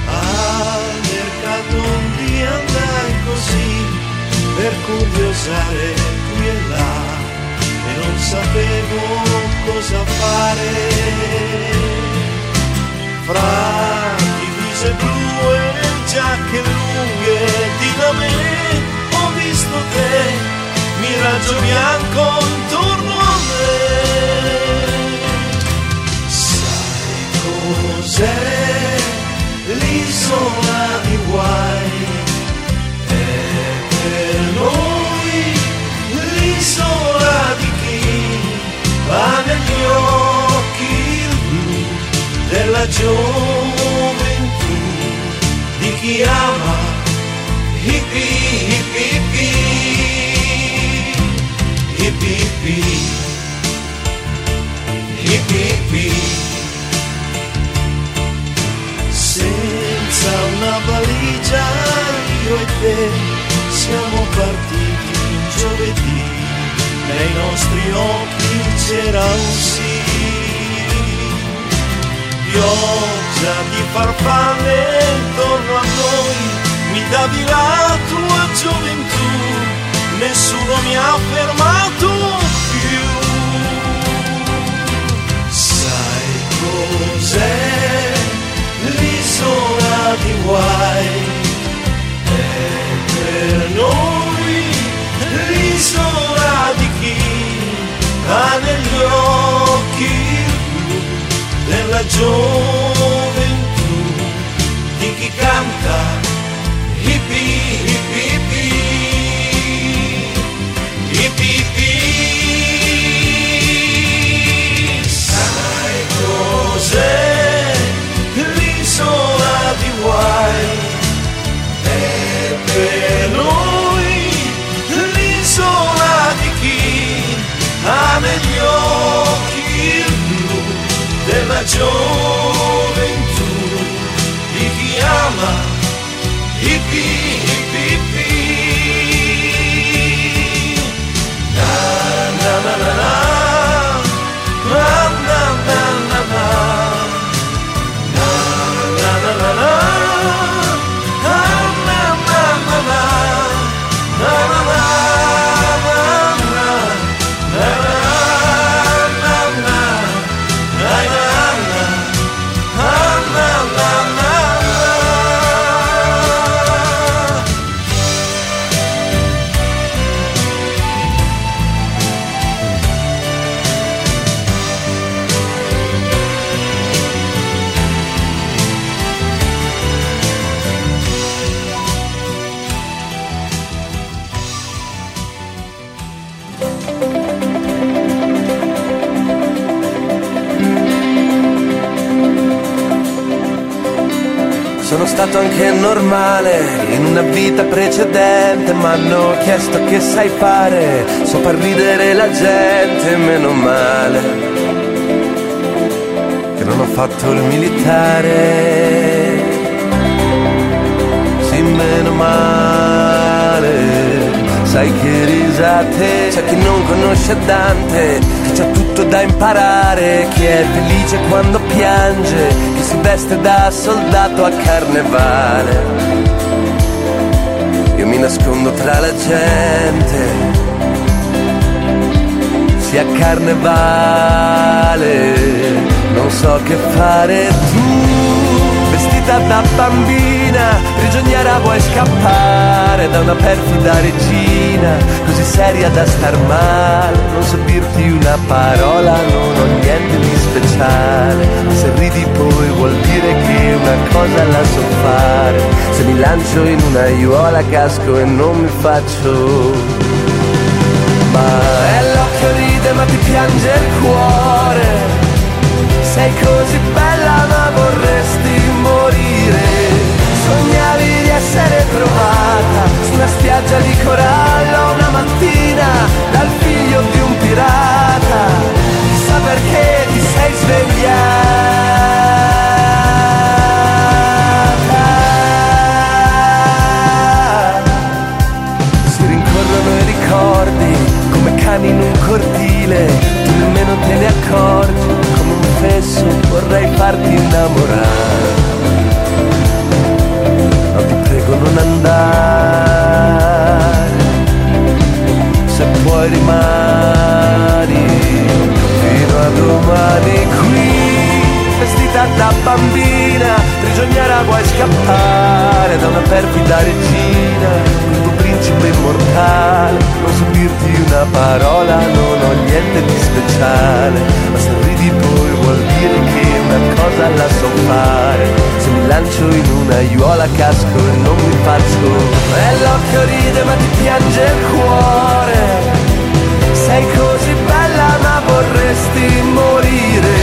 Al mercato un dia andai così Per curiosare qui e là E non sapevo cosa fare fra divise blu e giacche lunghe di da me ho visto te bianco intorno a me. Sai cos'è l'isola di guai è per noi l'isola di chi va negli occhi il blu della gioventù di chi ama hippi hippi hippi siamo partiti giovedì. Nei nostri occhi c'era un sì. Pioggia di farfalle intorno a noi, mi davi la tua gioventù, nessuno mi ha fermato cos'è l'isola di guai? È per noi l'isola di chi ha negli occhi della gioventù di chi canta hippi 就。Stato anche normale in una vita precedente, mi hanno chiesto che sai fare, so far ridere la gente, meno male, che non ho fatto il militare, sì meno male, sai che risate, c'è chi non conosce Dante, che c'ha tutto da imparare, chi è felice quando piange, chi si veste da soldato a carnevale. Io mi nascondo tra la gente, sia carnevale, non so che fare tu. Vestita da bambina, prigioniera vuoi scappare da una perfida regina, così seria da star male, non so dirti una parola, non ho niente di speciale, se ridi poi vuol dire che una cosa la so fare, se mi lancio in una aiuola casco e non mi faccio ma è l'occhio ride ma ti piange il cuore. Sei così bella ma vorresti trovata su una spiaggia di corallo una mattina dal figlio di un pirata. Chissà perché ti sei svegliata. Si rincorrono i ricordi come cani in un cortile, tu nemmeno te ne accorgi, come un fesso vorrei farti innamorare andare, se puoi rimani fino a domani qui, vestita da bambina, prigioniera vuoi scappare da una perfida regina, il tuo principe immortale, non so dirti una parola, non ho niente di speciale, ma se ridi poi vuol dire che una cosa la so fare, aiuola casco e non mi faccio, e l'occhio ride ma ti piange il cuore, sei così bella ma vorresti morire,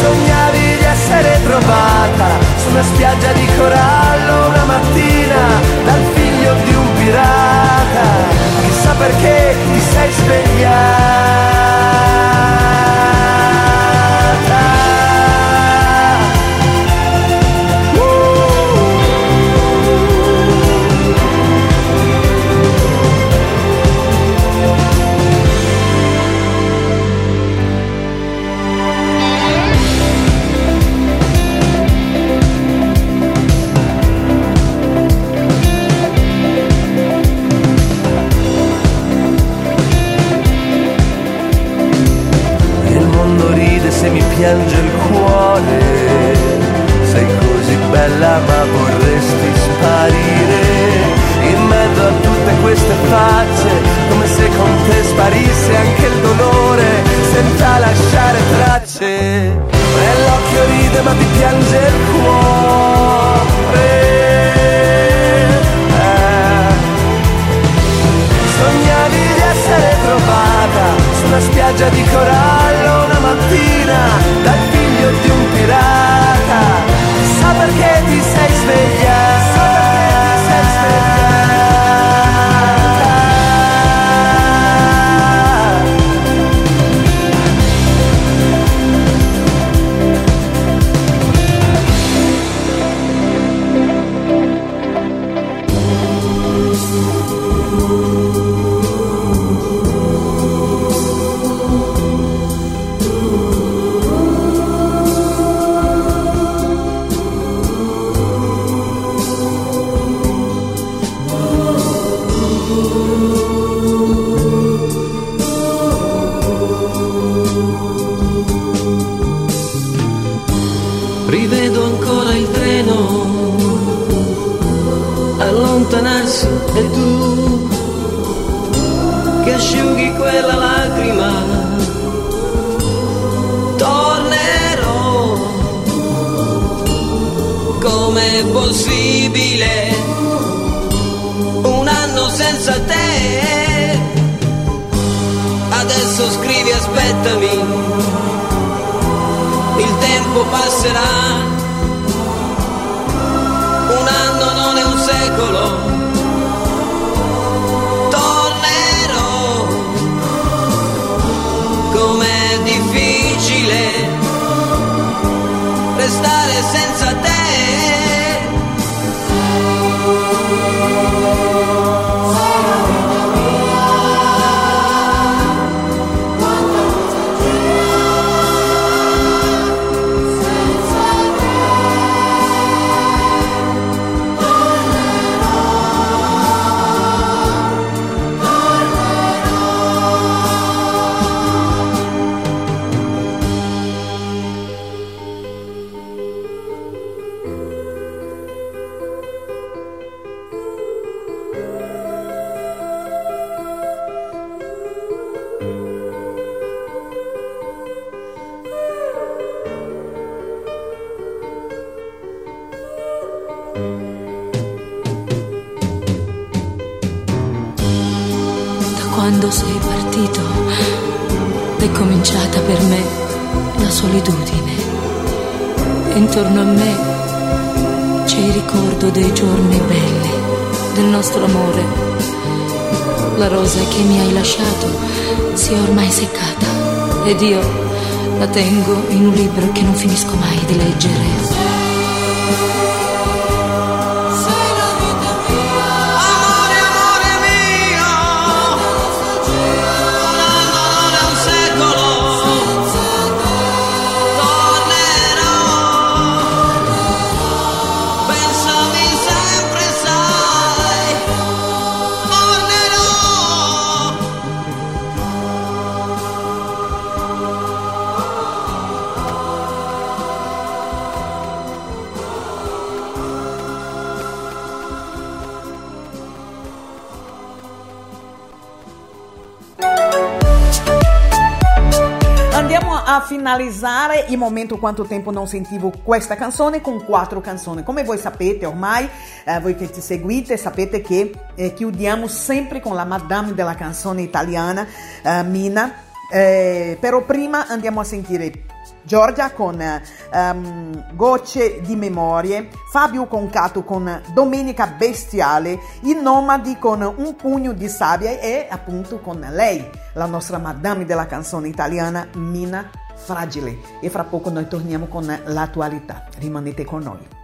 sognavi di essere trovata su una spiaggia di corallo una mattina dal figlio di un pirata, chissà perché ti sei svegliata. Piange il cuore. Sei così bella ma vorresti sparire. In mezzo a tutte queste facce, come se con te sparisse anche il dolore, senza lasciare tracce. E l'occhio ride ma ti piange il cuore. Una spiaggia di corallo una mattina dal figlio di un pirata. Sa perché ti sei svegliata. Aspettami il tempo passerà. Quando sei partito è cominciata per me la solitudine. Intorno a me c'è il ricordo dei giorni belli, del nostro amore. La rosa che mi hai lasciato si è ormai seccata ed io la tengo in un libro che non finisco mai di leggere. Finalizzare il momento quanto tempo non sentivo questa canzone con quattro canzoni. Come voi sapete ormai, eh, voi che ci seguite, sapete che eh, chiudiamo sempre con la madame della canzone italiana, eh, Mina. Eh, però prima andiamo a sentire Giorgia con ehm, Gocce di Memorie, Fabio Concato con Domenica Bestiale, i Nomadi con Un pugno di sabbia e appunto con lei, la nostra madame della canzone italiana Mina Fragile. E fra poco noi torniamo con l'attualità. Rimanete con noi.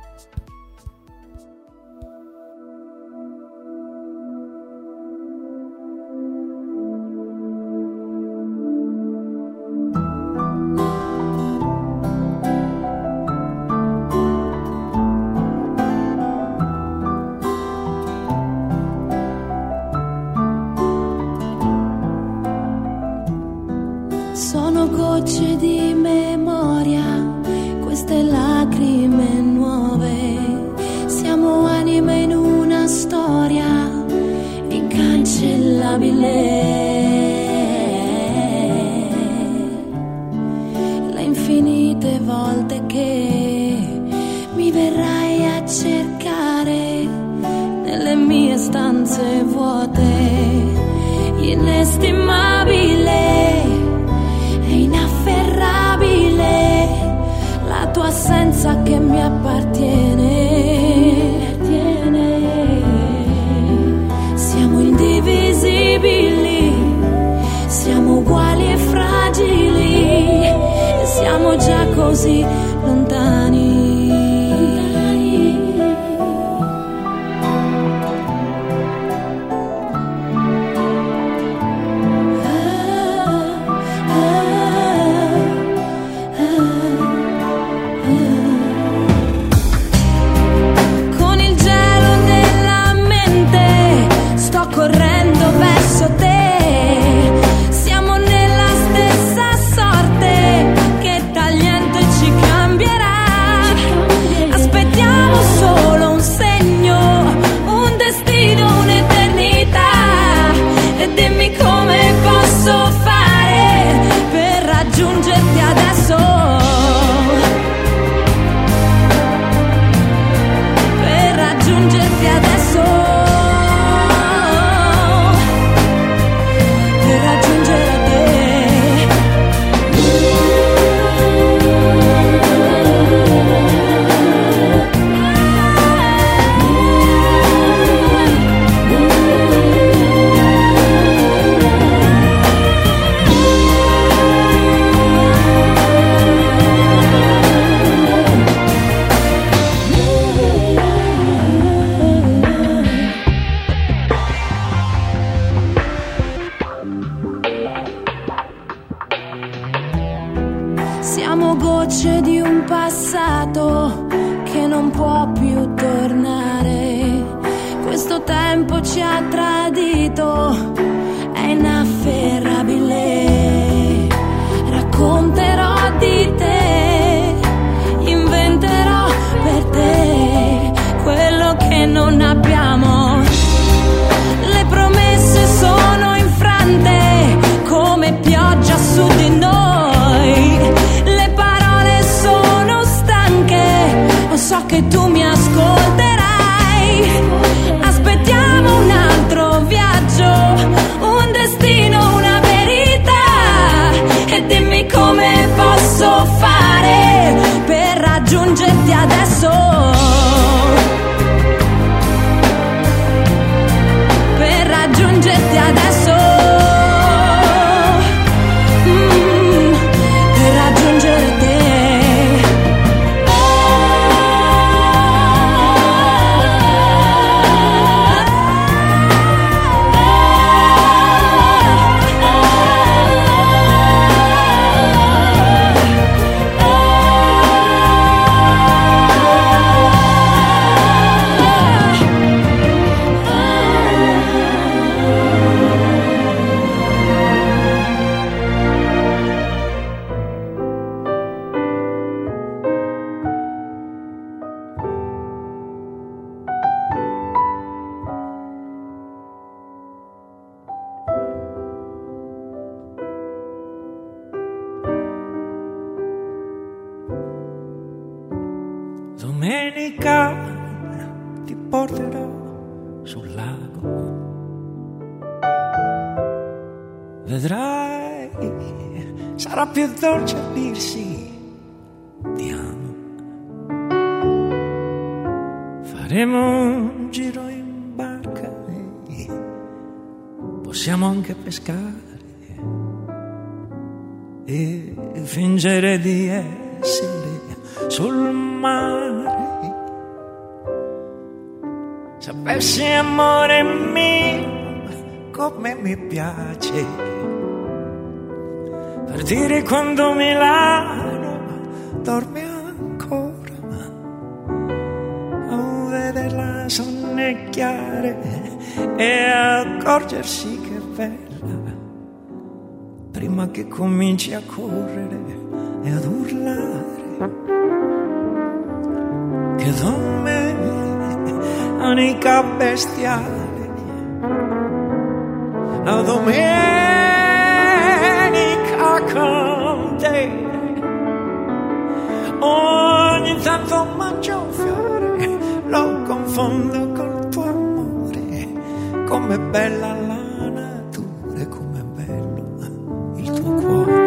Domenica bestiale la domenica con te ogni tanto mangio un fiore lo confondo col tuo amore. Com'è bella la natura com'è bello il tuo cuore.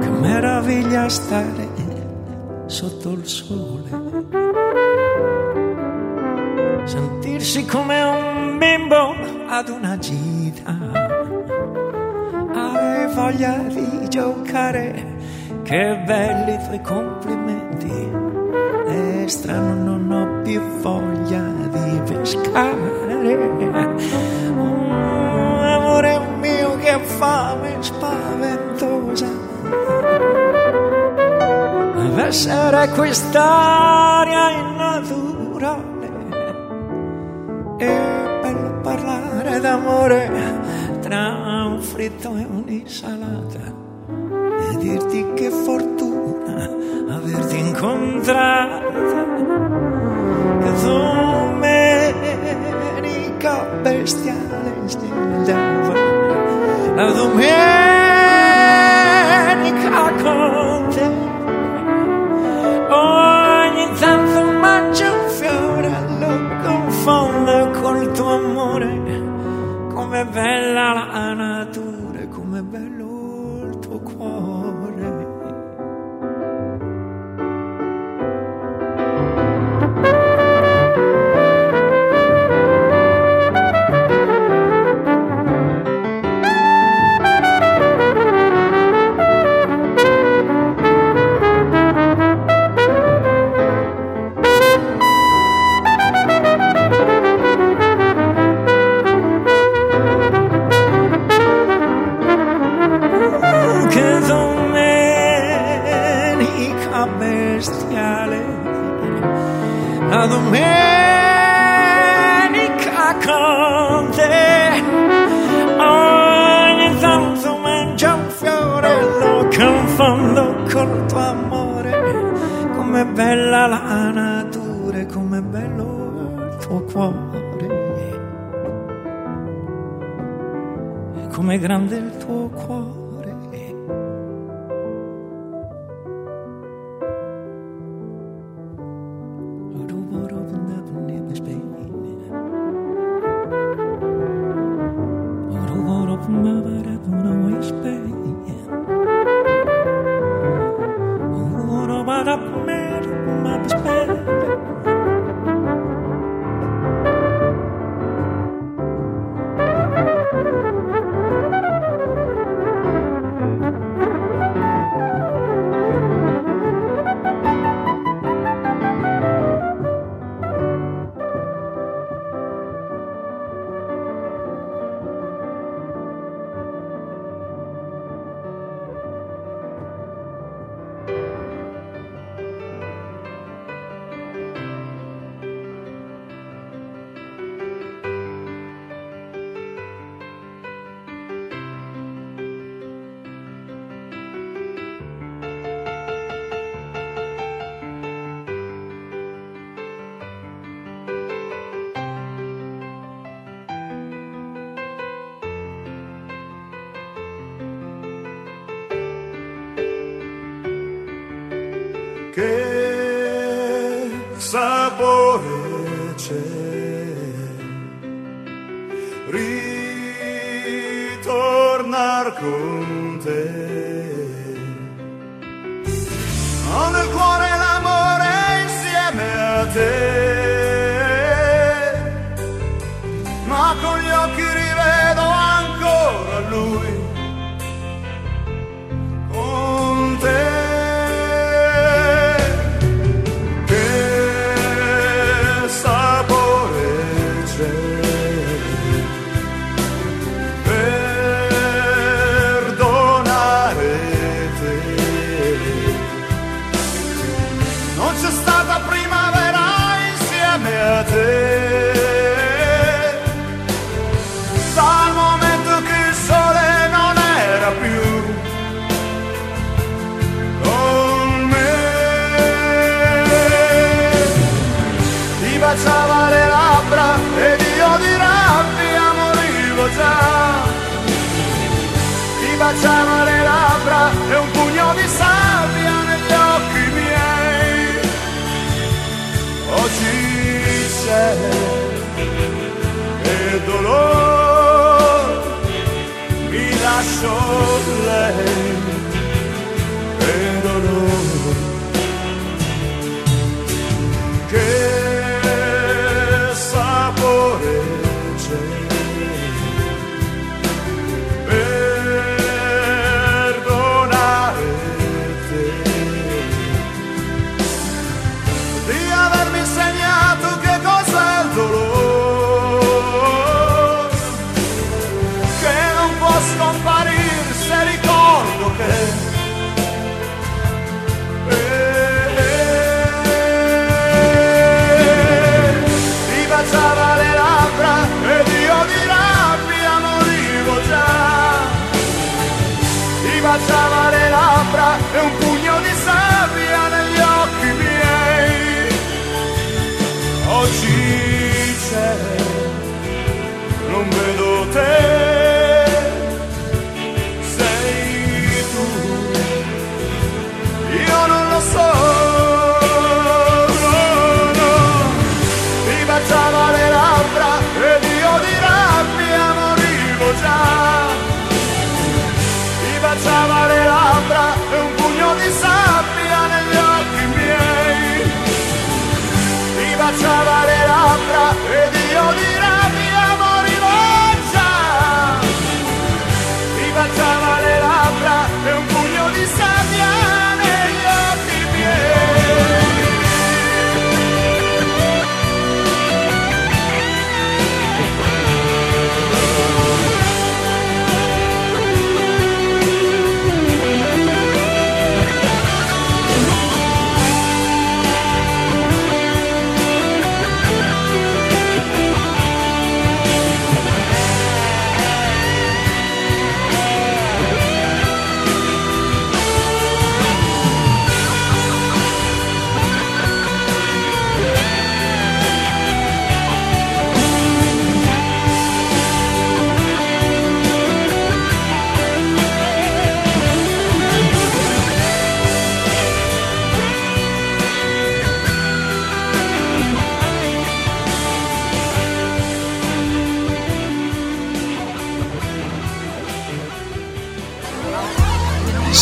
Che meraviglia stare sotto il sole. Sentirsi come un bimbo ad una gita. Hai voglia di giocare che belli i tuoi complimenti. È strano non ho più voglia di pescare. Oh, amore mio che fame spaventosa deve essere quest'aria innaturale. È bello parlare d'amore tra un fritto e un'insalata e dirti che fortuna averti incontrata che domenica bestiale la domenica com'è pace. Ritornar con te. Ho nel cuore l'amore insieme a te.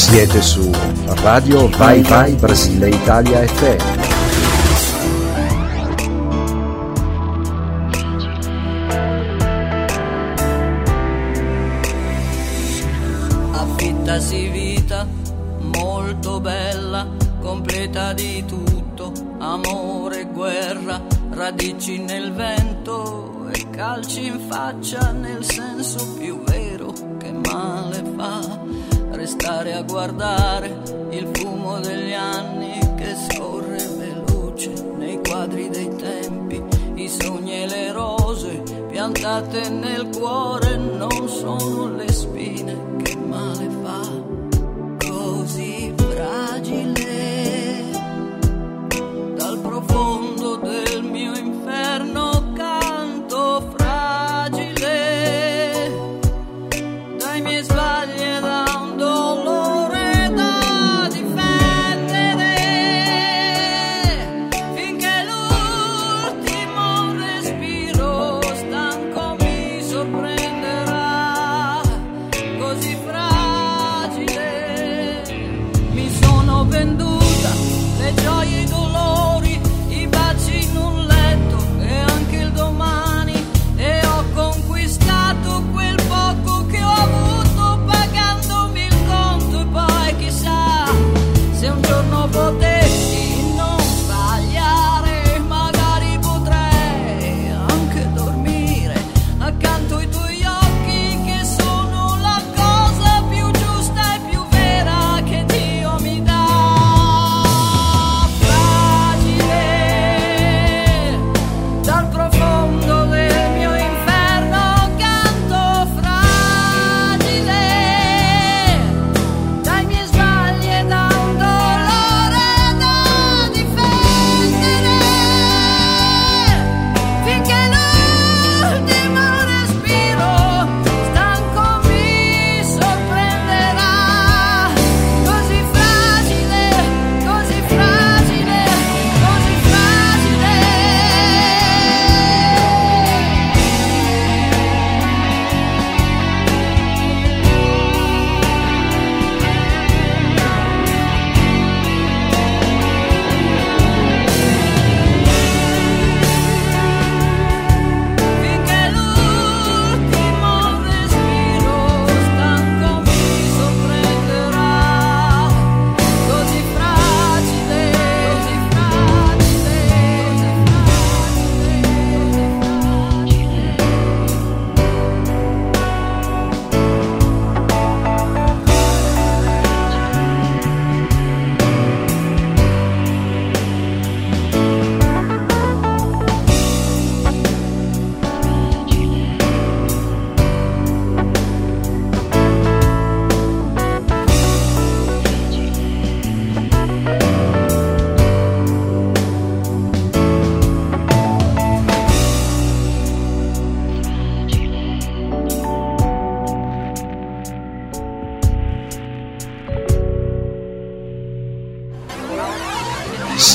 Siete su Radio Vai Vai Brasile Italia FM. Affittasi vita molto bella, completa di tutto, amore e guerra, radici nel vento e calci in faccia nel guardare il fumo degli anni che scorre veloce nei quadri dei tempi, i sogni e le rose piantate nel cuore non sono le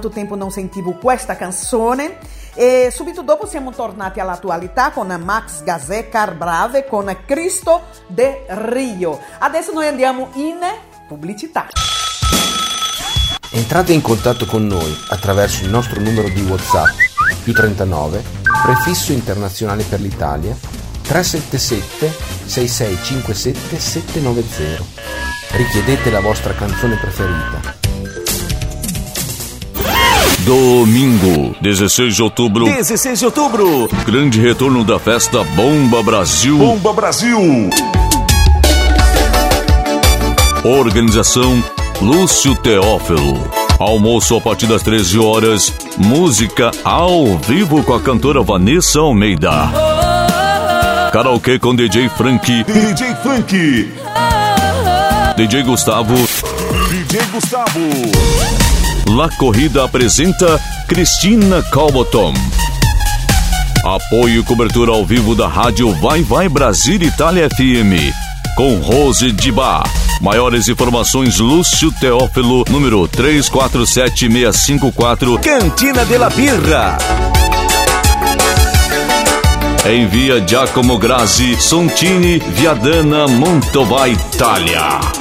quanto tempo non sentivo questa canzone e subito dopo siamo tornati all'attualità con Max Gazzè Carbrave con Cristo de Rio. Adesso noi andiamo in pubblicità. Entrate in contatto con noi attraverso il nostro numero di WhatsApp più 39 prefisso internazionale per l'Italia 377 6657 790. Richiedete la vostra canzone preferita Domingo, 16 de outubro. 16 de outubro. Grande retorno da festa Bomba Brasil. Bomba Brasil. Organização Lúcio Teófilo. Almoço a partir das 13 horas. Música ao vivo com a cantora Vanessa Almeida. Karaokê com DJ Frank. DJ Frank. DJ Gustavo. DJ Gustavo. La Corrida apresenta Cristina Calbotom. Apoio e cobertura ao vivo da rádio Vai Vai Brasil Itália FM. Com Rose Dibá. Maiores informações, Lúcio Teófilo, número 347654, Cantina de la Birra. Envia Giacomo Grazi, Sontini, Viadana, Montova, Itália.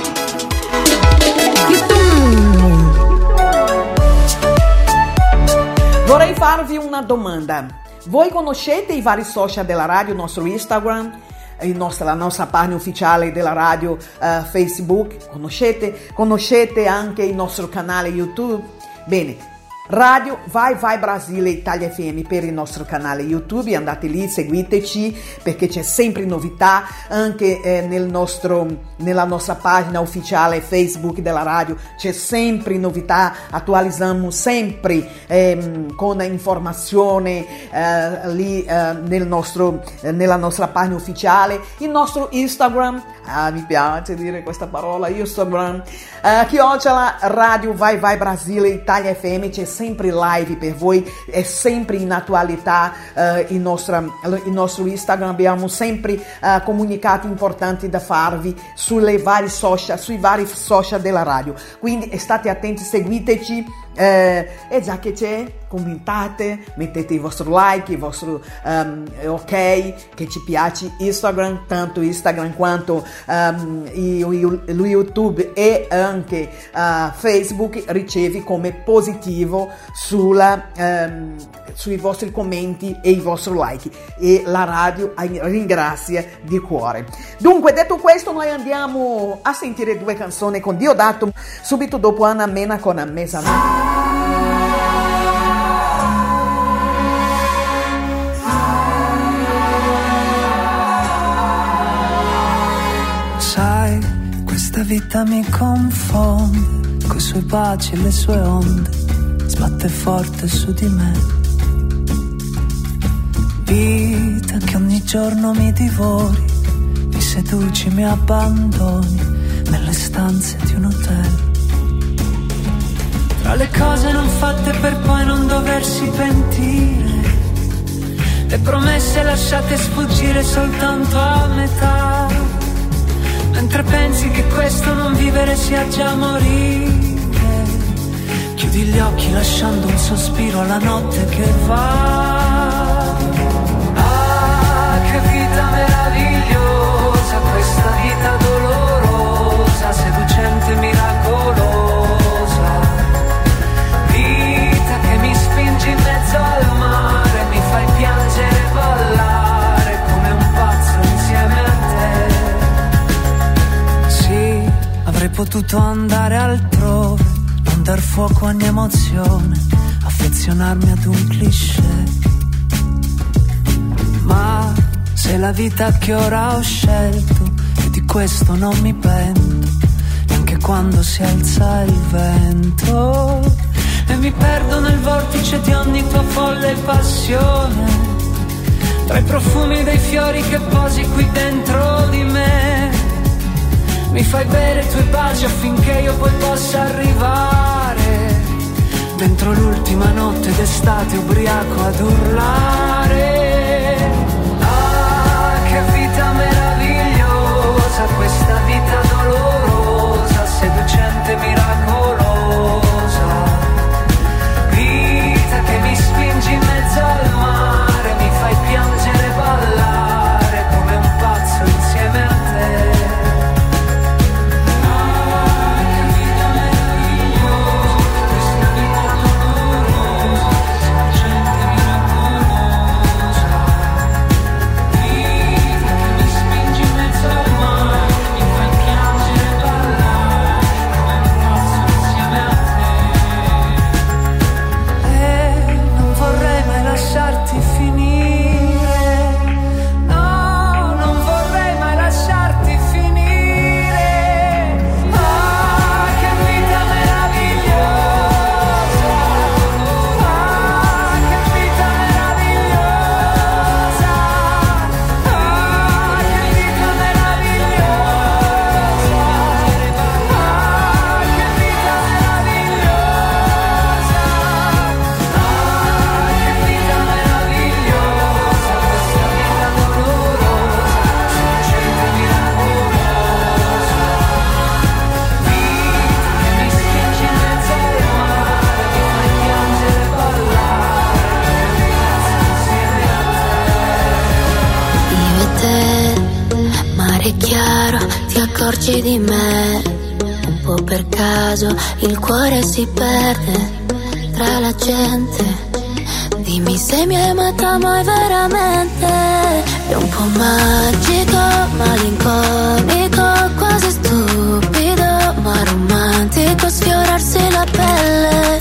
Vorrei farvi una domanda. Voi conoscete i vari social della radio, il nostro Instagram, il nostro- la nostra pagina ufficiale della radio eh, Facebook? Conoscete? Conoscete anche il nostro canale YouTube? Bene. Radio Vai Vai Brasile Italia FM per il nostro canale YouTube, andate lì, seguiteci perché c'è sempre novità anche eh, nel nostro, nella nostra pagina ufficiale Facebook della radio, c'è sempre novità, attualizziamo sempre ehm, con informazione eh, lì eh, nel nostro, eh, nella nostra pagina ufficiale, il nostro Instagram, ah mi piace dire questa parola, Instagram, eh, chiocciola Radio Vai Vai Brasile Italia FM, c'è live per voi, è sempre in attualità eh, il, nostro, il Instagram, abbiamo sempre eh, comunicati importanti da farvi sulle varie social, sui vari social della radio, quindi state attenti, seguiteci. Eh, e già che c'è, commentate, mettete il vostro like, il vostro ehm, ok, che ci piace Instagram, tanto Instagram quanto lo YouTube e anche eh, Facebook ricevi come positivo sulla, ehm, sui vostri commenti e i vostri like e la radio ringrazia di cuore. Dunque, detto questo, noi andiamo a sentire due canzoni con Diodato subito dopo Anna Mena con A Mezzanotte. Sai, questa vita mi confonde, coi suoi baci e le sue onde, sbatte forte su di me. Vita che ogni giorno mi divori, mi seduci, mi abbandoni nelle stanze di un hotel. Tra le cose non fatte per poi non doversi pentire, le promesse lasciate sfuggire soltanto a metà. Mentre pensi che questo non vivere sia già morire Chiudi gli occhi lasciando un sospiro alla notte che va potuto andare altrove, non dar fuoco a ogni emozione, affezionarmi ad un cliché. Ma se la vita che ora ho scelto, e di questo non mi pento, neanche quando si alza il vento. E mi perdo nel vortice di ogni tua folle passione, tra i profumi dei fiori che posi qui dentro di me. Mi fai bere i tuoi baci affinché io poi possa arrivare. Dentro l'ultima notte d'estate ubriaco ad urlare. Ah, che vita meravigliosa Questa vita dolorosa Seducente, miracolosa. Vita che mi spingi in mezzo al mare ti accorgi di me, un po' per caso il cuore si perde tra la gente. Dimmi se mi hai amata mai veramente. È un po' magico, malinconico, quasi stupido, ma romantico. Sfiorarsi la pelle,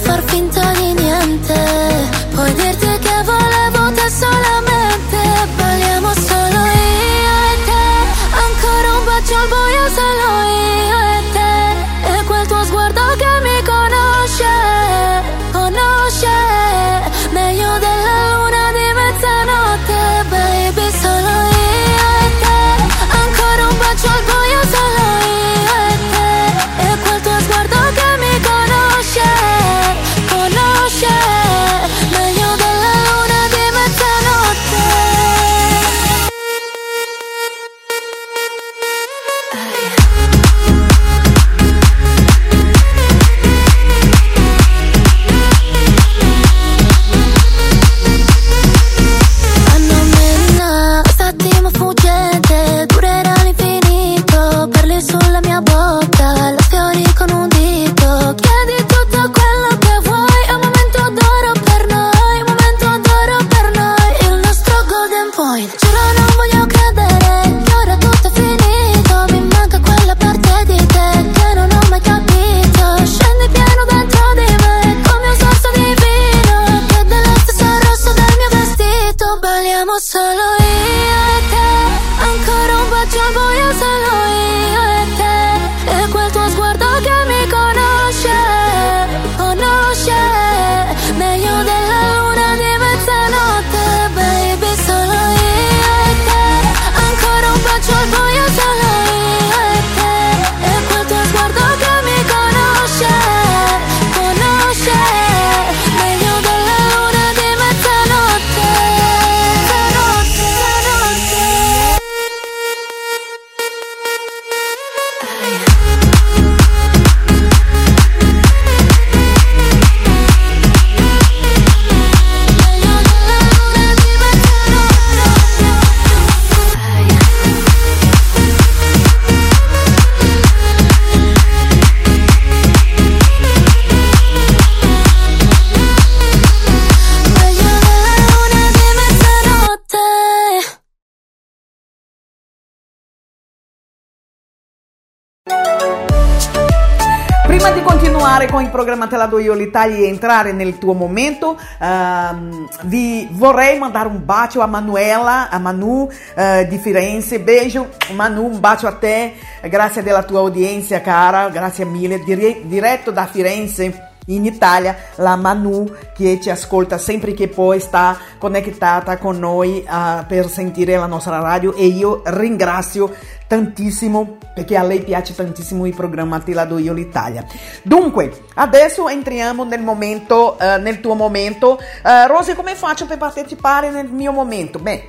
la l'Italia e entrare nel tuo momento, ehm, vi vorrei mandare un bacio a Manuela, a Manu eh, di Firenze. Beijo, Manu, un bacio a te. Grazie della tua audienza, cara. Grazie mille. Dire- diretto da Firenze. In Italia, la Manu che ci ascolta sempre che poi sta connettata con noi eh, per sentire la nostra radio e io ringrazio tantissimo perché a lei piace tantissimo il programma Te la do io l'Italia. Dunque, adesso entriamo nel momento, eh, nel tuo momento. Eh, Rosy, come faccio per partecipare nel mio momento? Beh,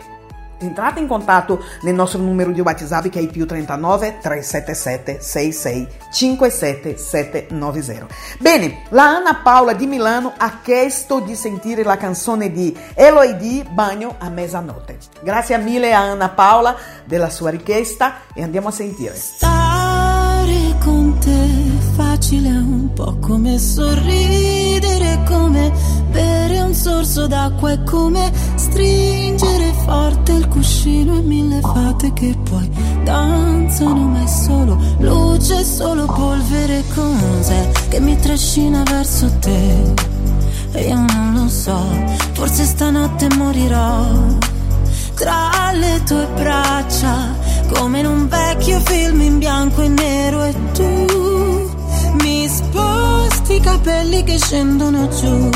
entrate in contatto nel nostro numero di WhatsApp è il più 39 377 66 57 790. Bene, la Anna Paola di Milano ha chiesto di sentire la canzone di Eloidi Bagno a mezzanotte. Grazie mille a Anna Paola della sua richiesta e andiamo a sentire. Stare con te facile è un po' come sorridere, come bere un sorso d'acqua, è come stringere forte il cuscino e mille fate che poi danzano, ma è solo luce, solo polvere, cos'è che mi trascina verso te? E io non lo so, forse stanotte morirò tra le tue braccia, come in un vecchio film in bianco e nero e tu sposti i capelli che scendono giù,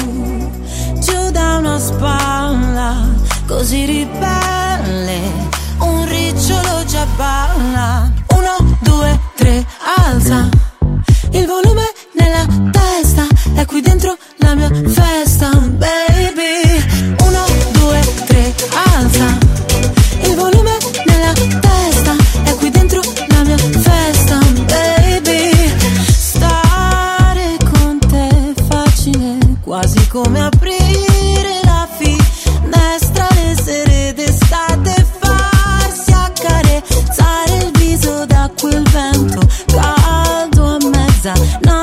giù da una spalla, così ribelle, un ricciolo già balla. Uno, due, tre, alza il volume nella testa, è qui dentro la mia festa, baby. Uno, due, tre, alza come aprire la finestra, le sere d'estate, farsi accarezzare il viso da quel vento caldo a mezzanotte.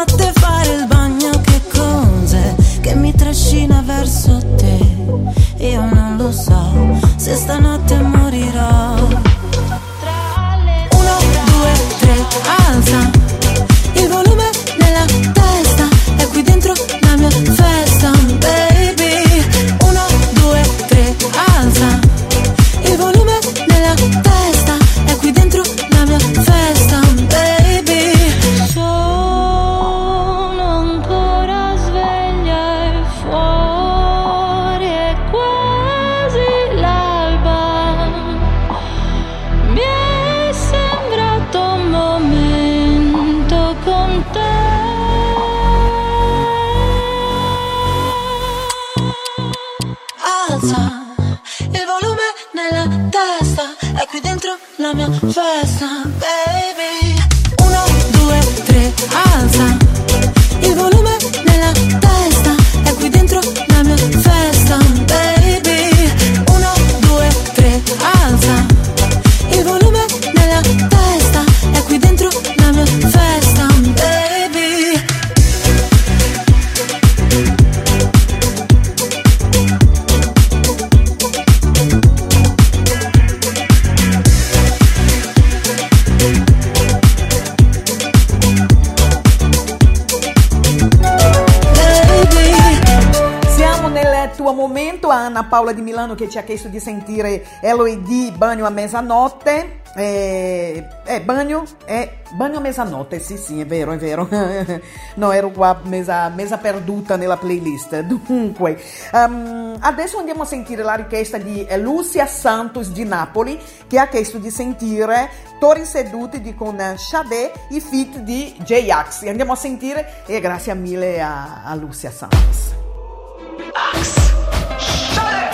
Milano che chiesto di sentire LOD Bagno a mezzanotte. Eh, eh, bagno, eh, bagno a mezzanotte, sì sì è vero, è vero. no, ero qua mesa, mesa perduta nella playlist. Dunque, ehm, adesso andiamo a sentire la richiesta di eh, Lucia Santos di Napoli che ha chiesto di sentire Tori seduti di con Sade i feat di J-Ax. Andiamo a sentire e grazie mille a, a Lucia Santos.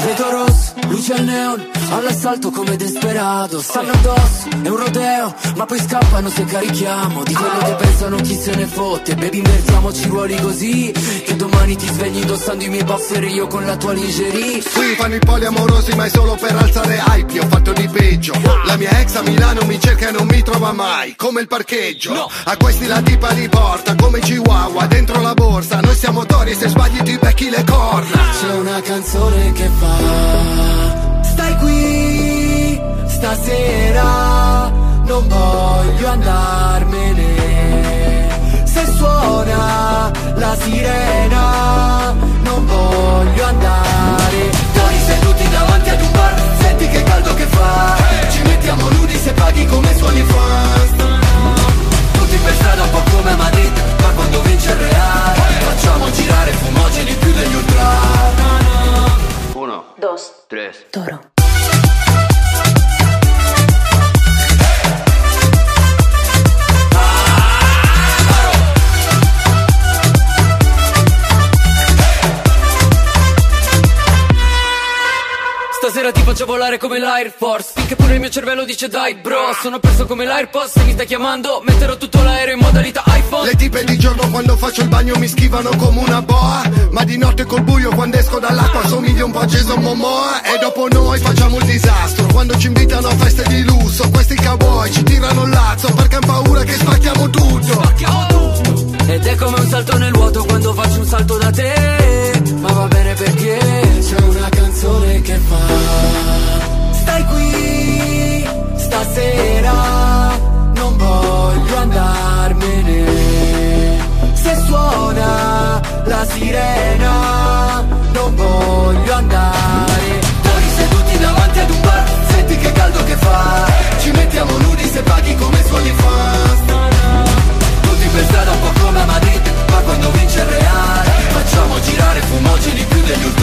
Vedo rosso, luce al neon, all'assalto come disperato Stanno addosso, è un rodeo, ma poi scappano se carichiamo. Di quello che pensano chi se ne fotte. Baby invertiamoci i ruoli così Che domani ti svegli indossando i miei buffer e io con la tua lingerie. Qui fanno i poliamorosi ma è solo per alzare hype. Io ho fatto di peggio. La mia ex a Milano mi cerca e non mi trova mai Come il parcheggio. A questi la tipa li porta Come Chihuahua dentro la borsa. Noi siamo tori e se sbagli ti becchi le corna. C'è una canzone che fa Stai qui stasera Non voglio andarmene. Se suona la sirena Non voglio andare. Tori seduti davanti ad un bar Senti che caldo che fa. Ci mettiamo nudi se paghi come suoni fans Tutti per strada un po' come Madrid Ma quando vince il Real Facciamo girare fumogeni più degli ultra Uno, Dos. tres. Toro. Stasera ti faccio volare come l'Air Force. Finché pure il mio cervello dice dai bro Sono perso come l'AirPods Se mi stai chiamando? Metterò tutto l'aereo in modalità iPhone. Le tipe di giorno quando faccio il bagno mi schivano come una boa. Ma di notte col buio quando esco dall'acqua somiglio un po' a Jason Momoa. E dopo noi facciamo il disastro. Quando ci invitano a feste di lusso Questi cowboy ci tirano il lazzo. Perché han paura che spacchiamo tutto. Ed è come un salto nel vuoto quando faccio un salto da te quando vince il Real Facciamo girare fumogeni più degli ultra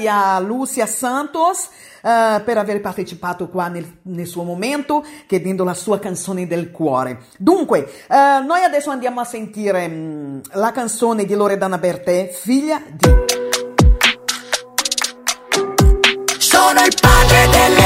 e a Lucia Santos eh, per aver partecipato qua nel, nel suo momento, chiedendo la sua canzone del cuore. Dunque, eh, noi adesso andiamo a sentire mm, la canzone di Loredana Bertè, figlia di... Sono il padre delle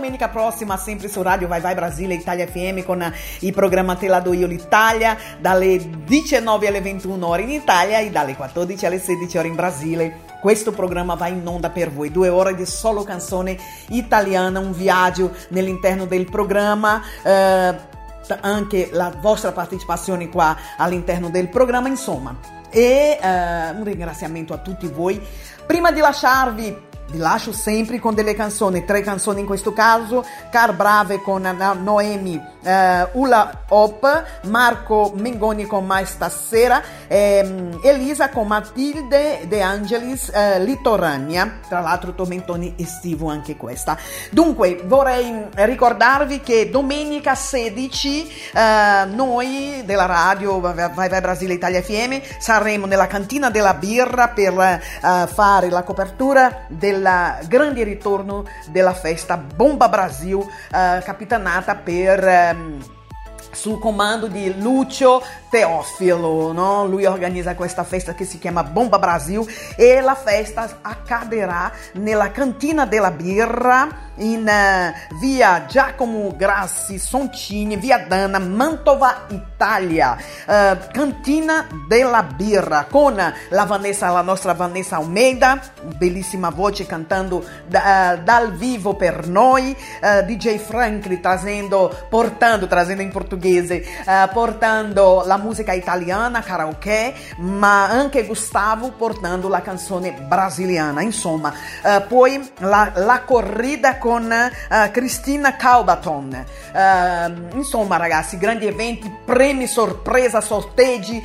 domenica prossima sempre su Radio Vai Vai Brasile Italia FM con il programma Te la do io l'Italia dalle 19 alle 21 ore in Italia e dalle 14 alle 16 ore in Brasile. Questo programma va in onda per voi, due ore di solo canzone italiana, un viaggio nell'interno del programma. eh, anche la vostra partecipazione qua all'interno del programma, insomma. E eh, un ringraziamento a tutti voi. Prima di lasciarvi, vi lascio sempre con delle canzoni, tre canzoni in questo caso, Car Brave con Noemi eh, Ula Hop, Marco Mengoni con Mai Stasera, ehm, Elisa con Matilde De Angelis eh, Litorania, tra l'altro tormentoni estivo anche questa. Dunque vorrei ricordarvi che domenica 16 eh, noi della radio Vai Vai Brasile Italia FM saremo nella cantina della birra per eh, fare la copertura del grande ritorno della festa Bomba Brasil eh, capitanata per ehm, sul comando di Lucio Teofilo, no? lui organizza questa festa che si chiama Bomba Brasil e festa accaderà nella cantina della birra in eh, via Giacomo Grassi Soncini, via Dana, Mantova, Italia. Eh, cantina della birra con la Vanessa, la nostra Vanessa Almeida, bellissima voce cantando eh, dal vivo per noi, eh, DJ Franklin trazendo, portando, trazendo portoghese, eh, portando la musica italiana, karaoke, ma anche Gustavo portando la canzone brasiliana. Insomma, eh, poi la, la corrida con eh, Cristina Calbaton. Eh, insomma, ragazzi, grandi eventi, premi sorpresa, sorteggi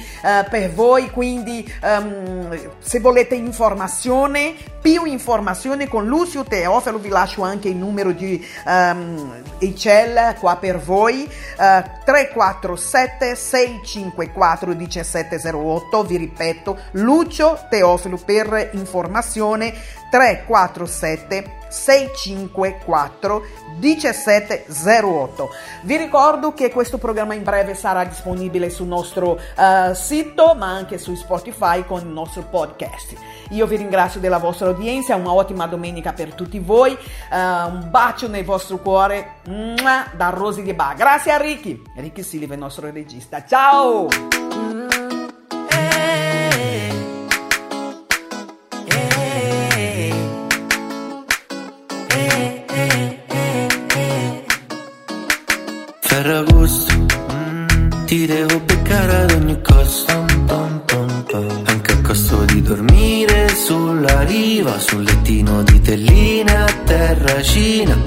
per voi. Quindi, ehm, se volete informazione, più informazione con Lucio Teofilo, vi lascio anche il numero di ehm, Icel qua per voi. eh, 347 654 1708 vi ripeto Lucio Teofilo per informazione 347 654 1708 vi ricordo che questo programma in breve sarà disponibile sul nostro eh, sito ma anche su Spotify con il nostro podcast. Io vi ringrazio della vostra udienza una ottima domenica per tutti voi eh, un bacio nel vostro cuore da Rosy di Ba grazie a Ricky. Ricky Silva il nostro regista. Ciao cucina.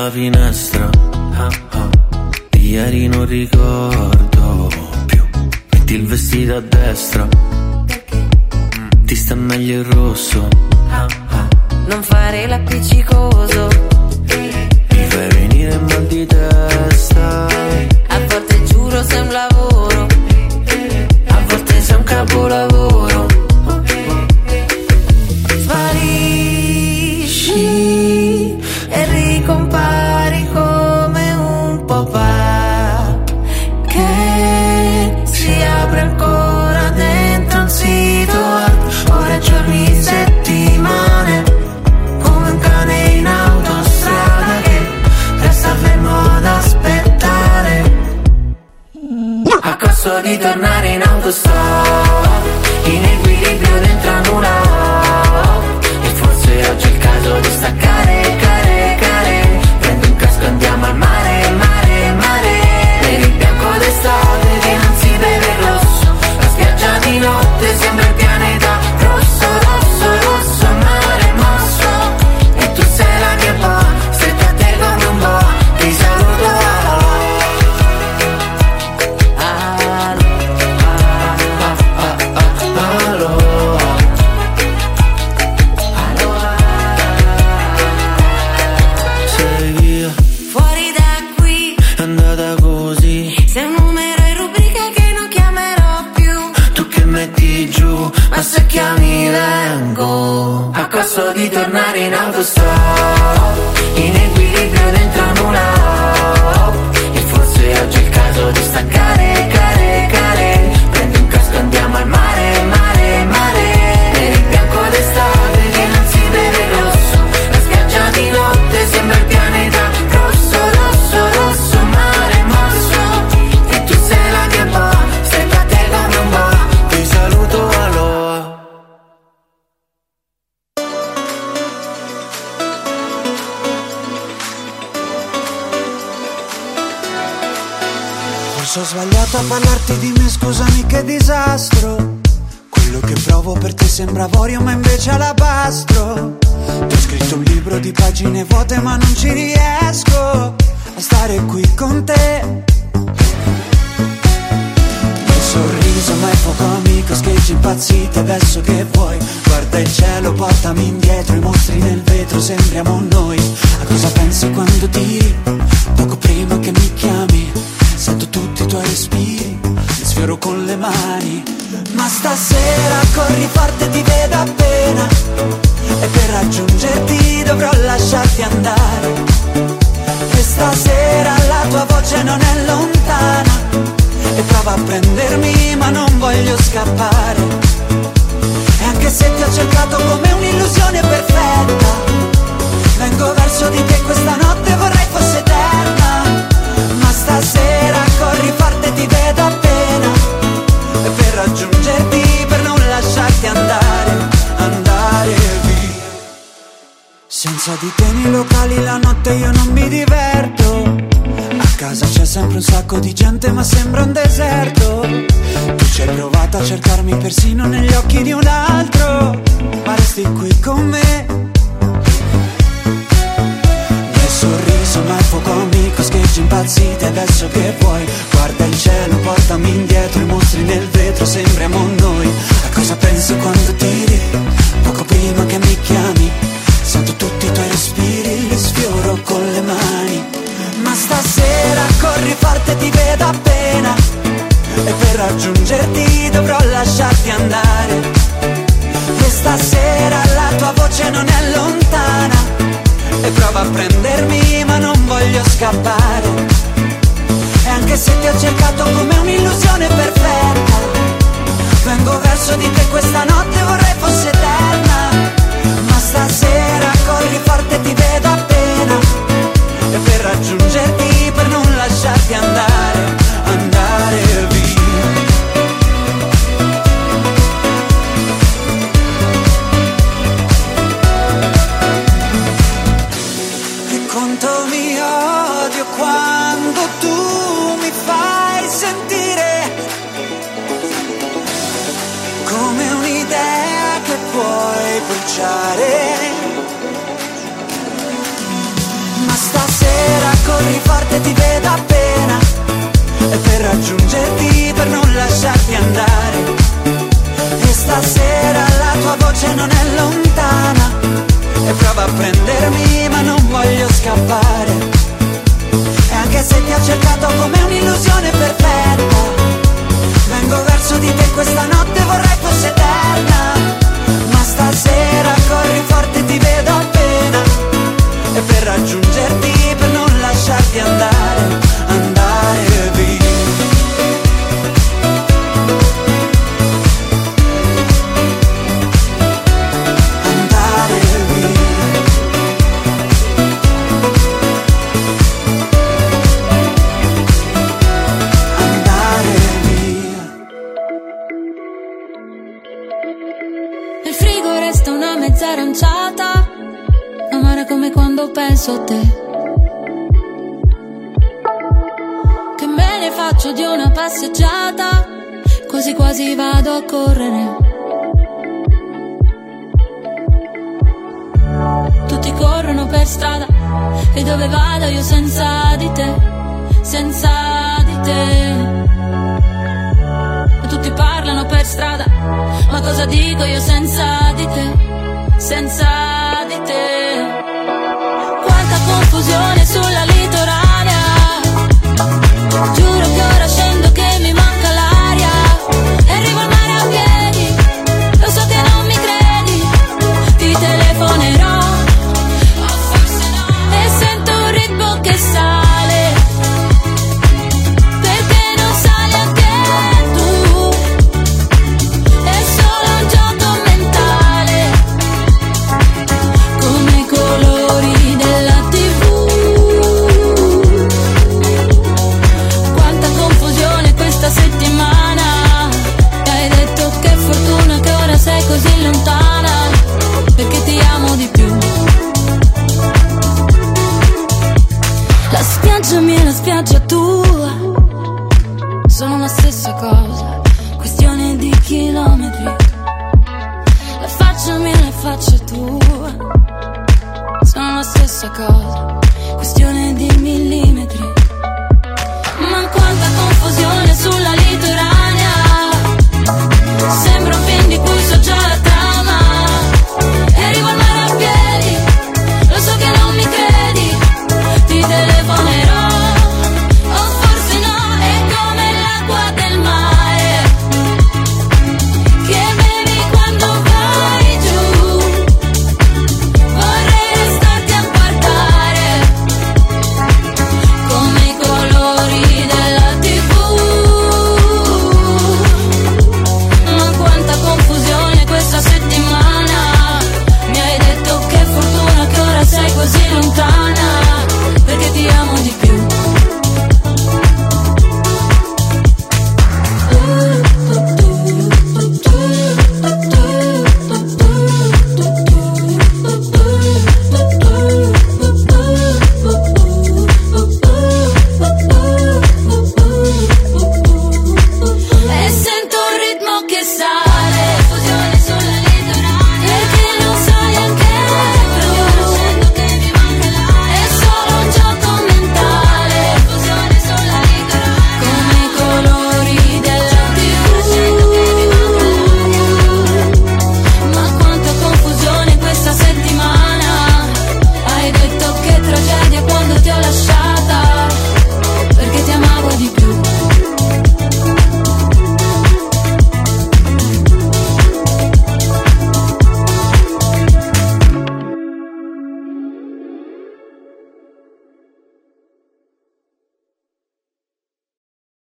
love you. Sembra avorio, ma invece alabastro. Ti ho scritto un libro di pagine vuote, ma non ci riesco a stare qui con te. Il sorriso, ma è poco amico, scheggi impazzite, adesso che vuoi? Guarda il cielo, portami indietro, i mostri nel vetro, sembriamo noi. A cosa pensi quando tiri? Poco prima che mi chiami, sento tutti i tuoi respiri, ti sfioro con le mani. Ma stasera corri forte, ti vedo appena, e per raggiungerti dovrò lasciarti andare. E stasera la tua voce non è lontana, e prova a prendermi ma non voglio scappare. E anche se ti ho cercato come un'illusione perfetta, vengo verso di te questa notte vorrei fosse eterna. Ma stasera corri forte, ti vedo appena, per raggiungerti, per non lasciarti andare, andare via. Senza di te nei locali la notte io non mi diverto. A casa c'è sempre un sacco di gente ma sembra un deserto. Tu ci hai provato a cercarmi persino negli occhi di un altro, ma resti qui con me. Sorriso ma è poco amico, scheggi impazzite adesso che vuoi. Guarda il cielo, portami indietro, i mostri nel vetro, sembriamo noi. A cosa penso quando tiri? Poco prima che mi chiami, sento tutti i tuoi respiri, li sfioro con le mani. Ma stasera corri forte, ti vedo appena. E per raggiungerti dovrò lasciarti andare. E stasera la tua voce non è lontana. E prova a prendermi ma non voglio scappare. E anche se ti ho cercato come un'illusione perfetta, vengo verso di te questa notte vorrei fosse eterna. Ma stasera corri forte, ti vedo appena. Puoi bruciare. Ma stasera corri forte, ti vedo appena. E per raggiungerti, per non lasciarti andare. E stasera la tua voce non è lontana. E prova a prendermi, ma non voglio scappare. E anche se ti ho cercato come un'illusione perfetta, vengo verso di te questa notte vorrei fosse eterna. Stasera corri forte, ti vedo appena. E per raggiungerti, per non lasciarti andare penso a te. Che me ne faccio di una passeggiata, quasi quasi vado a correre. Tutti corrono per strada e dove vado io senza di te, senza di te. Tutti parlano per strada, ma cosa dico io senza di te, senza di te? sola